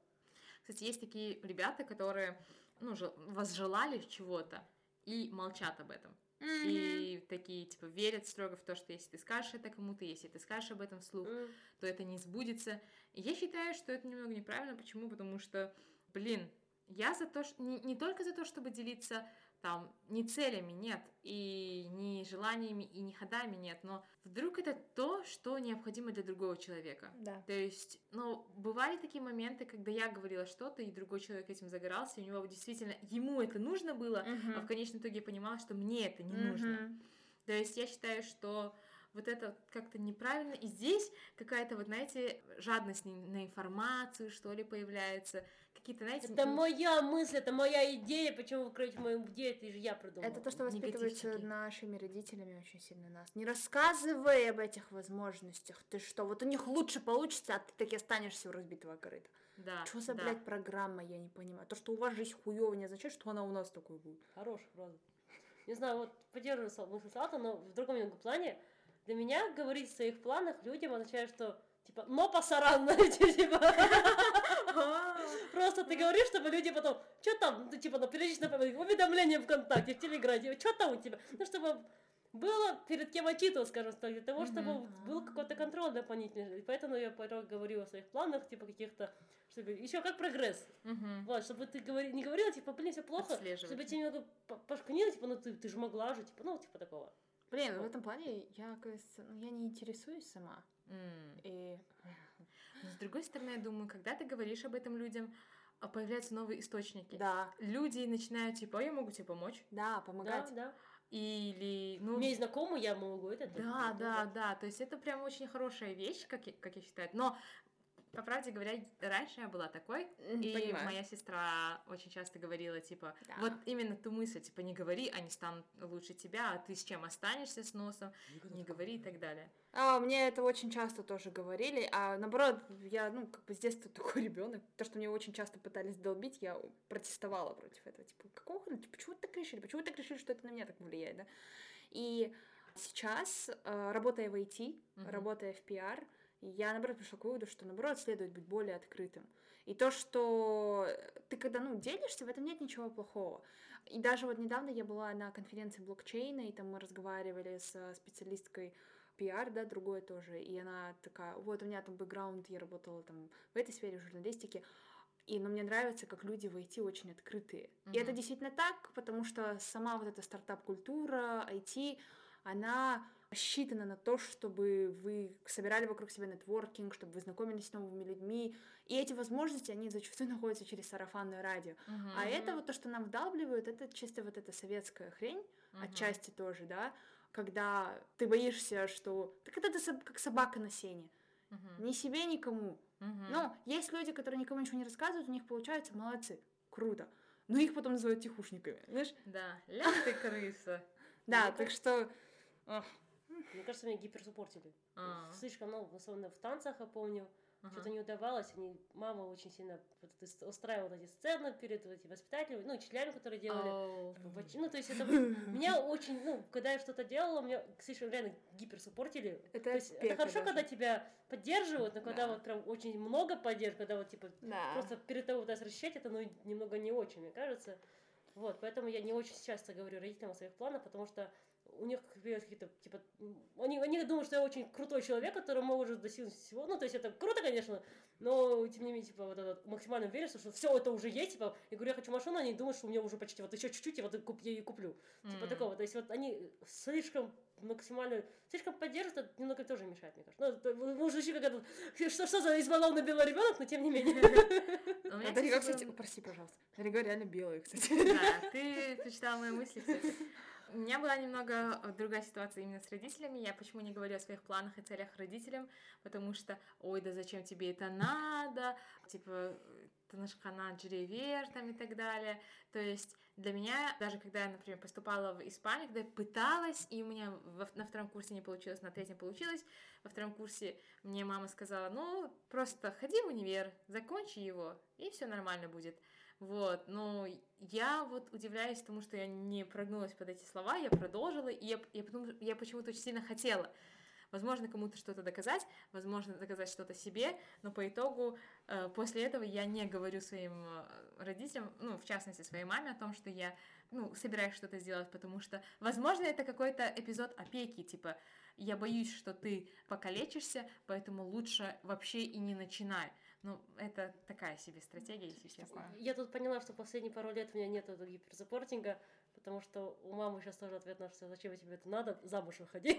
Кстати, есть такие ребята, которые, ну, жел- возжелали чего-то и молчат об этом. И такие, типа, верят строго в то, что если ты скажешь это кому-то, если ты скажешь об этом вслух, М. то это не сбудется. И я считаю, что это немного неправильно. Почему? Потому что, блин, я за то, что... Не, не только за то, чтобы делиться там не целями, нет, и не желаниями, и не ходами, нет, но вдруг это то, что необходимо для другого человека. Да. То есть, ну, бывали такие моменты, когда я говорила что-то, и другой человек этим загорался, и у него действительно, ему это нужно было, а в конечном итоге я понимала, что мне это не нужно. То есть я считаю, что вот это как-то неправильно. И здесь какая-то вот, знаете, жадность на информацию, что ли, появляется. Какие-то, знаете... Это м, моя мысль, это моя идея, почему вы кроете мою идею, это же я придумала. Это то, что воспитывается нашими родителями очень сильно нас. Не рассказывай об этих возможностях. Ты что, вот у них лучше получится, а ты таки останешься у разбитого корыта. Да, Что за, да. блядь, программа, я не понимаю. То, что у вас жизнь хуёвая, не означает, что она у нас такой будет. Хорошая фраза. Не знаю, вот поддерживаю мысль Салата, но в другом немного плане. Для меня говорить в своих планах людям означает, что типа, но пасаран, (laughs) знаете, типа. (laughs) (laughs) Просто ты говоришь, чтобы люди потом, что там, ну, типа, ну, периодически напоминать, уведомления ВКонтакте, в Телеграме, что там у тебя, ну, чтобы было перед кем отчитываться, скажем так, для того, чтобы Мгм. был какой-то контроль дополнительный. И поэтому я порой говорю о своих планах, типа, каких-то, чтобы еще как прогресс. Мгм. Вот, чтобы ты говори, не говорила, типа, блин, все плохо, чтобы тебе немного по- пошкнило, типа, ну ты, ты же могла же, типа, ну, типа такого. Блин, в Вот. этом плане я, кажется, ну, я не интересуюсь сама. М. И Но с другой стороны, я думаю, когда ты говоришь об этом людям, а, появляются новые источники. да, Люди начинают типа, а я могу тебе помочь. да, Да, помогать. да. Или, ну, У меня есть знакомый, я могу это. Да, да, да. То есть это прям очень хорошая вещь, как я, как я считаю. Но, по правде говоря, раньше я была такой, М, и понимаю. моя сестра очень часто говорила, типа, Да. вот именно ту мысль, типа, не говори, они станут лучше тебя, а ты с чем останешься с носом, не говори и так далее. А, мне это очень часто тоже говорили, а наоборот, я, ну, как бы с детства такой (laughs) ребенок. То, что мне очень часто пытались долбить, я протестовала против этого. Типа, какого хрена? Типа, Почему вы так решили? Почему вы так решили, что это на меня так влияет, да? И сейчас, э, работая в IT, Мгм. работая в пиар, я, наоборот, пришла к выводу, что, наоборот, следует быть более открытым. И то, что ты когда, ну, делишься, в этом нет ничего плохого. И даже вот недавно я была на конференции блокчейна, и там мы разговаривали с э, специалисткой пиар, да, другое тоже, и она такая, вот у меня там бэкграунд, я работала там в этой сфере, в журналистике, и, ну, мне нравится, как люди в IT очень открытые. И это действительно так, потому что сама вот эта стартап-культура, IT, она рассчитана на то, чтобы вы собирали вокруг себя нетворкинг, чтобы вы знакомились с новыми людьми. И эти возможности, они зачастую (laughs) находятся через сарафанное радио. А это вот то, что нам вдалбливают, это чисто вот эта советская хрень, Мгм. отчасти тоже, да, когда ты боишься, что... Так это ты как собака на сене. Мгм. Ни себе, никому. Мгм. Но есть люди, которые никому ничего не рассказывают, у них получается, молодцы, круто. Но их потом называют тихушниками, знаешь? Да, ля ты крыса. (laughs) Да, так что... Мне кажется, меня гиперсуппортили. А, Слишком, ну, особенно в танцах, я помню, ага. что-то не удавалось. Они, мама очень сильно вот устраивала эти сцены перед вот эти воспитателями, ну, учителями, которые делали. Оч- Ну, то есть это (laughs) меня очень, ну, когда я что-то делала, меня слишком реально гиперсуппортили. Это То есть это хорошо, даже. когда тебя поддерживают, но когда Да. вот прям очень много поддержки, когда вот типа Да. просто перед тобой пытаются защищать, это ну немного не очень, мне кажется. Вот, поэтому я не очень часто говорю родителям о своих планах, потому что у них какие-то, типа, они, они думают, что я очень крутой человек, который может достигнуть всего. Ну, то есть это круто, конечно, но тем не менее, типа, вот это вот максимально уверенность, что все это уже есть, типа, я говорю, я хочу машину, они думают, что у меня уже почти вот еще чуть-чуть, и вот и куп- я ее куплю. Типа М. такого. То есть вот они слишком максимально, слишком поддерживают, это немного тоже мешает, мне кажется. Ну, звучит как это, (laughs) что, что за избалованный белый ребенок, но тем не менее. (laughs) А Дарига, кстати, прости, пожалуйста. Дарига реально белая, кстати. Да, ты прочитала мои мысли, кстати. У меня была немного э, другая ситуация именно с родителями. Я почему не говорю о своих планах и целях родителям, потому что, ой, да зачем тебе это надо, типа, танашкана джеревер там и так далее. То есть для меня, даже когда я, например, поступала в Испанию, когда я пыталась, и у меня во- на втором курсе не получилось, на третьем получилось, во втором курсе мне мама сказала, ну, просто ходи в универ, закончи его, и все нормально будет. Вот, но я вот удивляюсь тому, что я не прогнулась под эти слова, я продолжила, и я, я, потому- я почему-то очень сильно хотела. Возможно, кому-то что-то доказать, возможно, доказать что-то себе, но по итогу э, после этого я не говорю своим э, родителям, ну, в частности, своей маме о том, что я, ну, собираюсь что-то сделать, потому что, возможно, это какой-то эпизод опеки, типа, я боюсь, что ты покалечишься, поэтому лучше вообще и не начинай. Ну, это такая себе стратегия, если честно. Такое. Я тут поняла, что последние пару лет у меня нет этого гиперсаппортинга, потому что у мамы сейчас тоже ответ на что зачем тебе это надо, замуж выходи.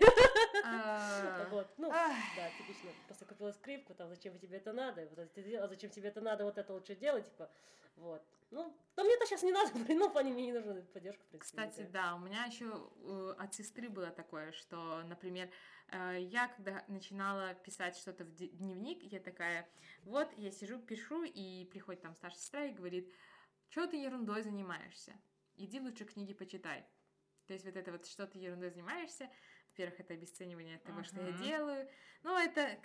А, (laughs) Вот, ну, да, типично. Просто купила скрипку, там, зачем тебе это надо, а зачем тебе это надо, вот это лучше делай, типа, вот. Ну, да мне это сейчас не надо, (laughs) блин, ну, плане мне не нужна поддержка, в принципе. Кстати, да, у меня еще э, от сестры было такое, что, например, я когда начинала писать что-то в дневник, я такая, вот, я сижу, пишу, и приходит там старшая сестра и говорит, что ты ерундой занимаешься? Иди лучше книги почитай. То есть вот это вот, что ты ерундой занимаешься, во-первых, это обесценивание того, что я делаю. Ну, это,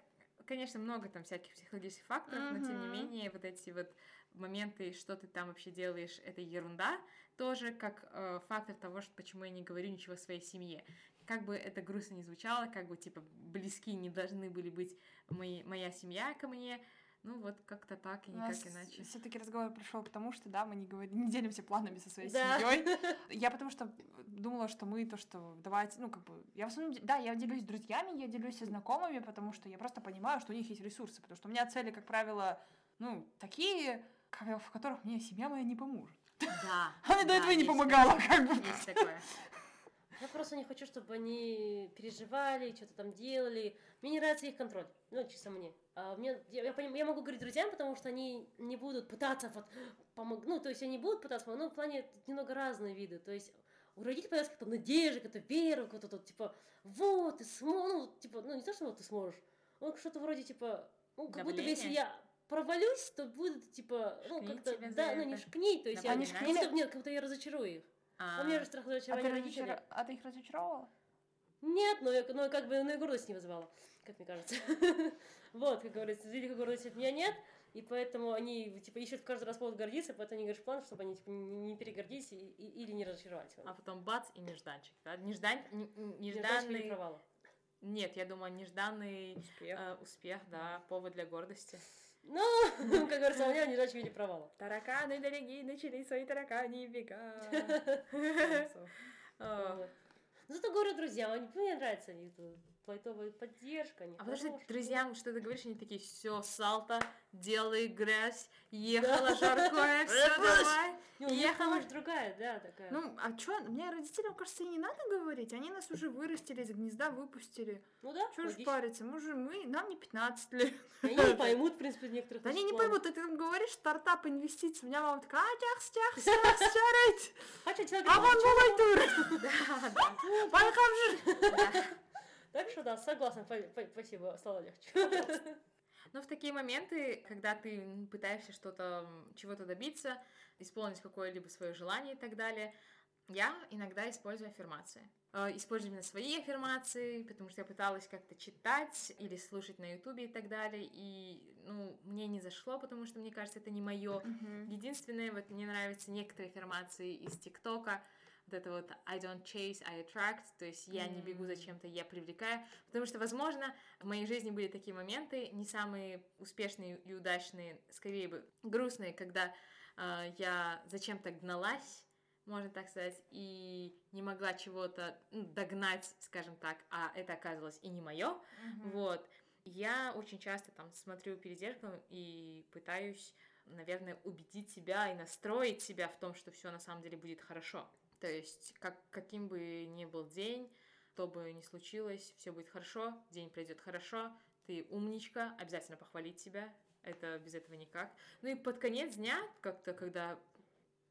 конечно, много там всяких психологических факторов, но тем не менее вот эти вот моменты, что ты там вообще делаешь, это ерунда, тоже как э, фактор того, что почему я не говорю ничего своей семье. Как бы это грустно не звучало, как бы типа близкие не должны были быть мои, моя семья ко мне, ну вот как-то так и У никак нас иначе. все-таки разговор пришел к тому, что да, мы не говорим, не делимся планами со своей Да. семьей. (laughs) Я потому что думала, что мы то, что давайте, ну, как бы, я в основном, да, я делюсь с друзьями, я делюсь со знакомыми, потому что я просто понимаю, что у них есть ресурсы, потому что у меня цели, как правило, ну, такие, в которых мне семья моя не поможет. Да. (laughs) Она до этого не помогала, как бы. Есть такое. Я просто не хочу, чтобы они переживали, что-то там делали. Мне не нравится их контроль. Ну, чисто мне. А мне я, я, поним- я могу говорить друзьям, потому что они не будут пытаться вот помог... Ну, то есть они будут пытаться, но в плане немного разные виды. То есть у родителей появляется какая-то надежда, какая-то вера, какая-то тут, типа, вот, ты сможешь, ну, типа, ну, не то, что вот ты сможешь, ну, что-то вроде, типа, ну, как будто бы если Давление? я провалюсь, то будет, типа, ну, как-то, да, ну, не это. шкнить, то есть я, Они как шкнили? будто, нет, как будто я разочарую их. А, у меня же страх А ты, разочарования родителей. разочар- а ты их разочаровала? Нет, но, я, но как бы ну, и гордость не вызывала, как мне кажется. (laughs) Вот, как говорится, великой гордости от меня нет, и поэтому они, типа, ищут каждый раз повод гордиться, поэтому они говорят план, чтобы они, типа, не, перегордились и- и- или не разочаровались. А потом бац и нежданчик, да? Неждан... Нежданчик Нежданный... провала. Нет, я думаю, нежданный Успех. э, успех, да, повод для гордости. Ну, как говорится, у меня нежданчик в виде провала. Тараканы дорогие начали свои таракани бега. (laughs) Вот. Но зато говорю друзьям, они, мне нравится, они тут лайтовая поддержка, А потому что друзьям что ты говоришь, они такие, все, салта, делай грязь, ехала жаркое, все, давай. Ехала. помощь другая, да, такая. Ну, а чё, мне родителям, кажется, и не надо говорить. Они нас уже вырастили, из гнезда выпустили. Ну да, Чё ж логично. париться? Мы же, мы, нам не 15 лет. Они не (laughs) поймут, в принципе, некоторых Да они не поймут, ты им говоришь стартап, инвестиции. У меня мама такая, а, тях, стярать. (laughs) Хотя человек А вон новый тур. Да, да. Байкам же. (laughs) Так что да, согласна, спасибо, стало легче. Но в такие моменты, когда ты пытаешься что-то, чего-то добиться, исполнить какое-либо свое желание и так далее, я иногда использую аффирмации. Э, Использую именно свои аффирмации, потому что я пыталась как-то читать или слушать на ютубе и так далее, и, ну, мне не зашло, потому что, мне кажется, это не мое. Единственное, вот мне нравятся некоторые аффирмации из ТикТока, вот это вот I don't chase, I attract, то есть я не бегу за чем-то, я привлекаю, потому что, возможно, в моей жизни были такие моменты, не самые успешные и удачные, скорее бы грустные, когда э, я зачем-то гналась, можно так сказать, и не могла чего-то ну, догнать, скажем так, а это оказалось и не мое, вот. Я очень часто там смотрю перед зеркалом и пытаюсь, наверное, убедить себя и настроить себя в том, что все на самом деле будет хорошо. То есть, как, каким бы ни был день, что бы ни случилось, все будет хорошо, день пройдет хорошо, ты умничка, обязательно похвалить себя, это без этого никак. Ну и под конец дня, как-то, когда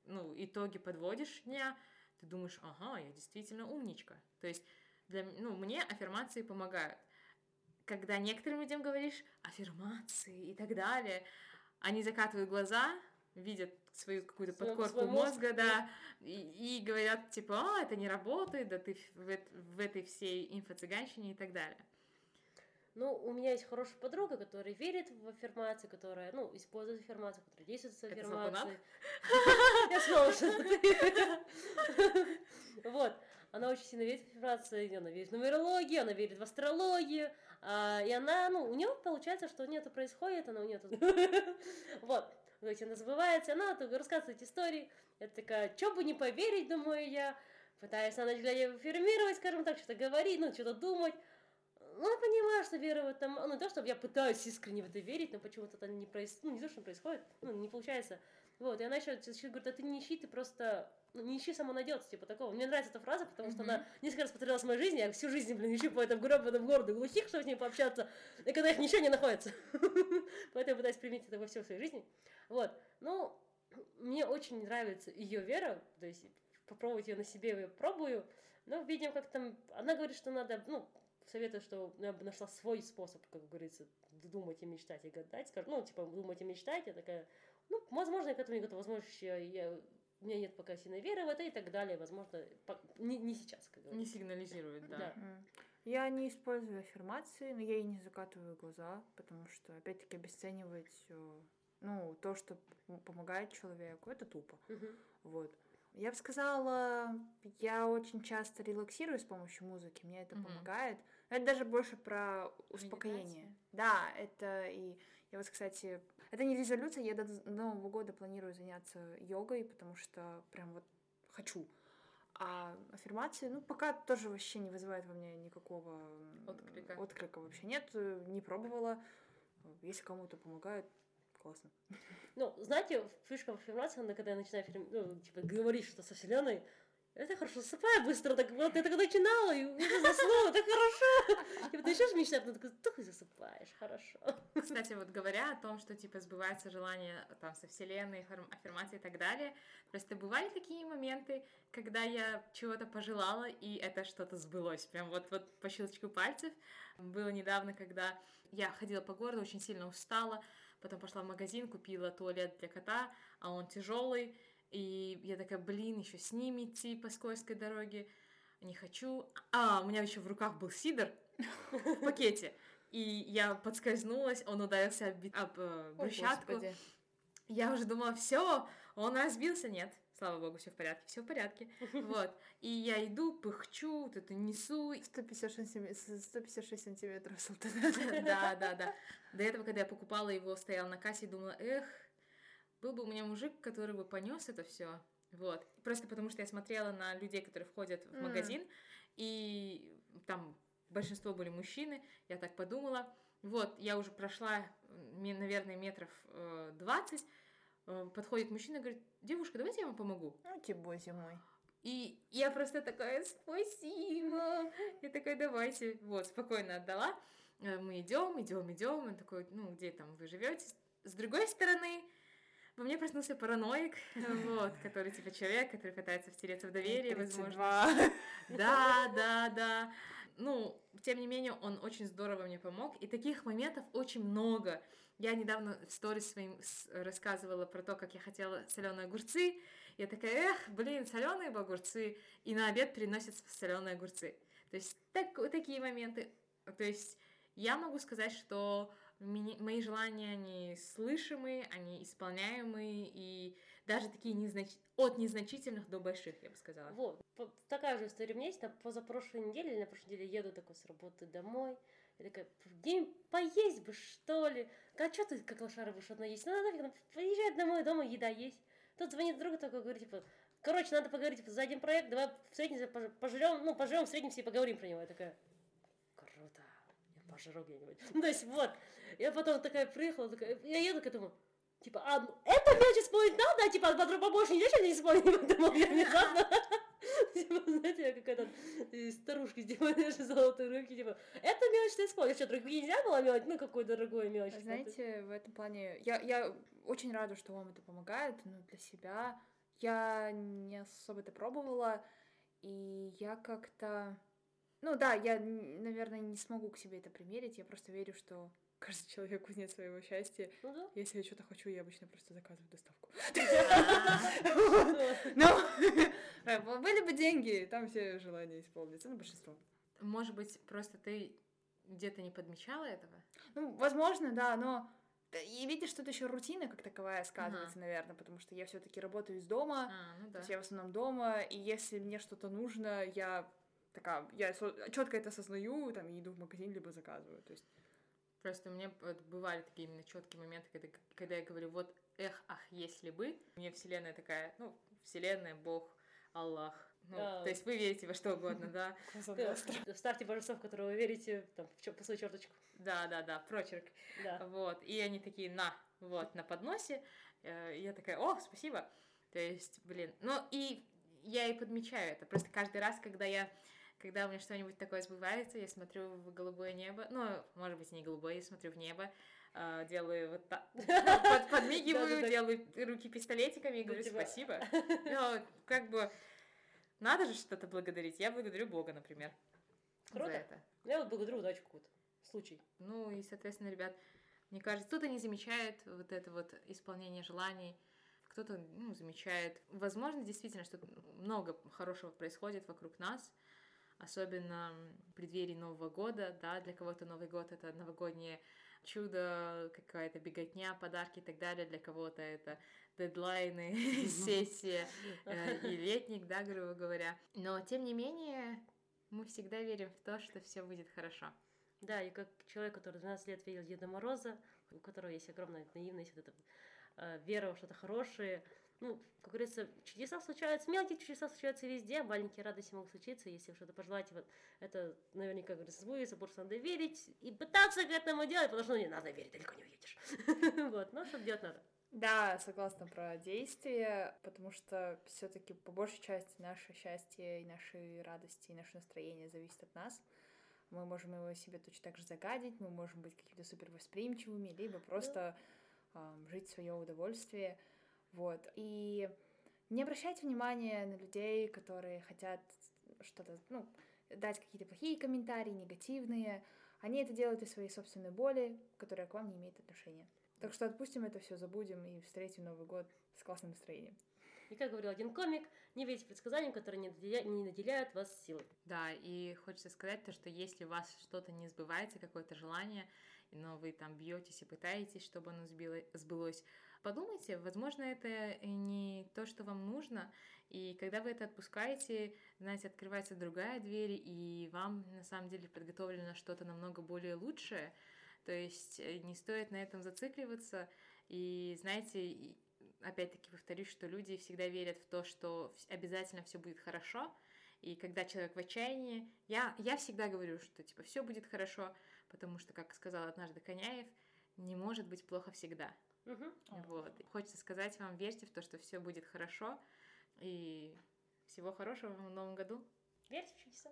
ну, итоги подводишь дня, ты думаешь, ага, я действительно умничка. То есть, для, ну, мне аффирмации помогают. Когда некоторым людям говоришь аффирмации и так далее, они закатывают глаза, видят свою какую-то подкорку мозг, мозга, да, и, и говорят, типа, а, это не работает, да ты в, в этой всей инфо-цыганщине и так далее. Ну, у меня есть хорошая подруга, которая верит в аффирмации, которая, ну, использует аффирмации, которая действует с Это аффирмацией. (laughs) Я снова что-то. (laughs) Вот. Она очень сильно верит в аффирмации, она верит в нумерологию, она верит в астрологию, а, и она, ну, у нее получается, что у нее это происходит, она у нее тут... (laughs) Вот. То есть она забывается, она тут рассказывает истории. Я такая, что бы не поверить, думаю я, пытаюсь на ночь глядя аффирмировать, скажем так, что-то говорить, ну, что-то думать. Ну, я понимаю, что вера в это... Ну, не то, чтобы я пытаюсь искренне в это верить, но почему-то это не происходит. Ну, не то, что происходит, ну, не получается. Вот, и она еще говорит, а ты не ищи, ты просто ну, не ищи, само найдется, типа такого. Мне нравится эта фраза, потому что она несколько раз повторялась в моей жизни, я всю жизнь, блин, ищу по этому гребаным городу глухих, чтобы с ней пообщаться, и когда их ничего не находится. (laughs) Поэтому я пытаюсь применить это во всей своей жизни. Вот, ну, мне очень нравится ее вера, то есть попробовать ее на себе, я пробую, но видим, как там, она говорит, что надо, ну, советую, что я бы нашла свой способ, как говорится, думать и мечтать и гадать, скажу, ну, типа, думать и мечтать, я такая, ну, возможно, я к этому не готова, возможно, я, я у меня нет пока сильной веры в это и так далее, возможно, по, не, не сейчас, как говорится. Не сигнализирует, да. да. Я не использую аффирмации, но я и не закатываю глаза, потому что, опять-таки, обесценивать э, ну, то, что помогает человеку, это тупо. Угу. Вот. Я бы сказала, я очень часто релаксирую с помощью музыки, мне это угу. помогает. Это даже больше про успокоение. Медитация? Да, это и я вот, кстати, это не резолюция, я до Нового года планирую заняться йогой, потому что прям вот хочу. А аффирмации, ну, пока тоже вообще не вызывает во мне никакого отклика. отклика вообще нет, не пробовала. Если кому-то помогает, классно. Ну, знаете, фишка в аффирмации, когда я начинаю ну, типа, говорить что-то со Вселенной, это хорошо, засыпаю быстро, так вот, я так начинала, и уже заснула, так хорошо. И вот начнешь мечтать, ты такой, так и засыпаешь, хорошо. Кстати, вот говоря о том, что, типа, сбывается желание, там, со вселенной, аффирмации и так далее, просто бывали такие моменты, когда я чего-то пожелала, и это что-то сбылось, прям вот, вот по щелчку пальцев. Было недавно, когда я ходила по городу, очень сильно устала, потом пошла в магазин, купила туалет для кота, а он тяжелый, и я такая, блин, еще с ними идти по скользкой дороге. Не хочу. А, у меня еще в руках был сидр в пакете. И я подскользнулась, он ударился об, об э, брусчатку. О, я уже думала, все, он разбился. Нет, слава богу, все в порядке, все в порядке. (laughs) Вот. И я иду, пыхчу, вот это несу. 156, сантиметров, 156 сантиметров (laughs) Да, да, да. До этого, когда я покупала его, стояла на кассе и думала, эх, был бы у меня мужик, который бы понес это все. Вот. Просто потому что я смотрела на людей, которые входят в магазин, mm. и там большинство были мужчины, я так подумала. Вот, я уже прошла, наверное, метров 20, э, подходит мужчина и говорит, девушка, давайте я вам помогу. Ну, тебе боже мой. И я просто такая, спасибо. Я такая, давайте. Вот, спокойно отдала. Э, мы идем, идем, идем. Он такой, ну, где там вы живете? С другой стороны, во мне проснулся параноик, (laughs) вот, который типа человек, который пытается втереться в доверие, возможно. Да, да, да. Ну, тем не менее, он очень здорово мне помог, и таких моментов очень много. Я недавно в сторис своим рассказывала про то, как я хотела соленые огурцы. Я такая, эх, блин, соленые огурцы. И на обед приносят соленые огурцы. То есть так, такие моменты. То есть я могу сказать, что мои желания, они слышимые, они исполняемые, и даже такие незнач... от незначительных до больших, я бы сказала. Вот, такая же история у меня есть, там позапрошлой неделе или на прошлой неделе еду такой с работы домой, я такая, день поесть бы, что ли? А что ты, как лошара, будешь одна есть? Ну, нафиг, ну, домой, дома еда есть. Тут звонит друг такой, говорит, типа, короче, надо поговорить типа, за один проект, давай встретимся, пожрем, ну, пожрем, встретимся и поговорим про него. Я такая, пожру где-нибудь. Ну, то есть, вот, я потом такая приехала, такая, я еду к этому, типа, а, ну, это мелочь исполнить надо, а типа, а потом побольше нельзя не исполнить, потому (laughs) я внезапно, (laughs) типа, знаете, я как этот, старушки, типа, (laughs) наши золотые руки, типа, это мелочь ты исполнишь, что, другие нельзя было мелочь, ну, какой дорогой мелочь. Знаете, в этом плане, я, я очень рада, что вам это помогает, но для себя. Я не особо это пробовала, и я как-то... Ну да, я, наверное, не смогу к себе это примерить, я просто верю, что каждый человек кузнец своего счастья. Ну, да. Если я что-то хочу, я обычно просто заказываю доставку. (laughs) Ну, (laughs) были бы деньги, там все желания исполнятся, ну, большинство. Может быть, просто ты где-то не подмечала этого? Ну, возможно, да, но и видишь, это еще рутина как таковая сказывается, uh-huh. наверное, потому что я все-таки работаю из дома, а, ну да. то есть я в основном дома, и если мне что-то нужно, я такая, я четко это осознаю, там, и иду в магазин, либо заказываю, то есть Просто у меня вот бывали такие именно четкие моменты, когда, когда я говорю, вот, эх, ах, если бы. Мне вселенная такая, ну, вселенная, Бог, Аллах. Ну, да. То есть вы верите во что угодно, да? (laughs) Ставьте божество, в которое вы верите, там, по свою черточку. Да, да, да, прочерк. Да. Вот. И они такие, на, вот, на подносе. Э, Я такая, о, спасибо. То есть, блин, ну и я и подмечаю это. Просто каждый раз, когда я когда у меня что-нибудь такое сбывается, я смотрю в голубое небо, ну, может быть, не голубое, я смотрю в небо, э, делаю вот так, (laughs) под- подмигиваю, делаю руки пистолетиками и Ну, говорю типа- спасибо. (laughs) Ну, как бы, надо же что-то благодарить. Я благодарю Бога, например, Круто. за это. Я вот благодарю удачу какую-то. Случай. Ну и, соответственно, ребят, мне кажется, кто-то не замечает вот это вот исполнение желаний, кто-то ну, замечает. Возможно, действительно, что много хорошего происходит вокруг нас, особенно в преддверии Нового года, да, для кого-то Новый год — это новогоднее чудо, какая-то беготня, подарки и так далее, для кого-то это дедлайны, (laughs) сессия (laughs) э, и летник, да, грубо говоря. Но, тем не менее, мы всегда верим в то, что все будет хорошо. Да, и как человек, который 12 лет видел Деда Мороза, у которого есть огромная наивность, вот эта э, вера во что-то хорошее. Ну, как говорится, чудеса случаются, мелкие чудеса случаются везде, а маленькие радости могут случиться, если вы что-то пожелаете, вот это наверняка, как говорится, сбудется, просто надо верить и пытаться к этому делать, потому что ну, не надо верить, далеко не уедешь. (laughs) Вот, но что делать надо. Да, согласна про действия, потому что все-таки по большей части наше счастье и наши радости, и наше настроение зависит от нас. Мы можем его себе точно так же загадить, мы можем быть какими-то супер восприимчивыми, либо просто ам, жить в свое удовольствие. Вот. И не обращайте внимания на людей, которые хотят что-то, ну, дать какие-то плохие комментарии, негативные. Они это делают из своей собственной боли, которая к вам не имеет отношения. Так что отпустим это все, забудем и встретим Новый год с классным настроением. И как говорил один комик, не верьте предсказаниям, которые не наделя- не наделяют вас силой. Да, и хочется сказать то, что если у вас что-то не сбывается, какое-то желание, но вы там бьетесь и пытаетесь, чтобы оно сбило- сбылось, подумайте, возможно, это не то, что вам нужно, и когда вы это отпускаете, знаете, открывается другая дверь, и вам на самом деле подготовлено что-то намного более лучшее, то есть э, не стоит на этом зацикливаться, и знаете, опять-таки повторюсь, что люди всегда верят в то, что обязательно все будет хорошо, и когда человек в отчаянии, я, я всегда говорю, что типа все будет хорошо, потому что, как сказал однажды Коняев, не может быть плохо всегда. Мгм. Вот. И Хочется сказать вам, верьте в то, что все будет хорошо, и всего хорошего в новом году. Верьте в чудеса.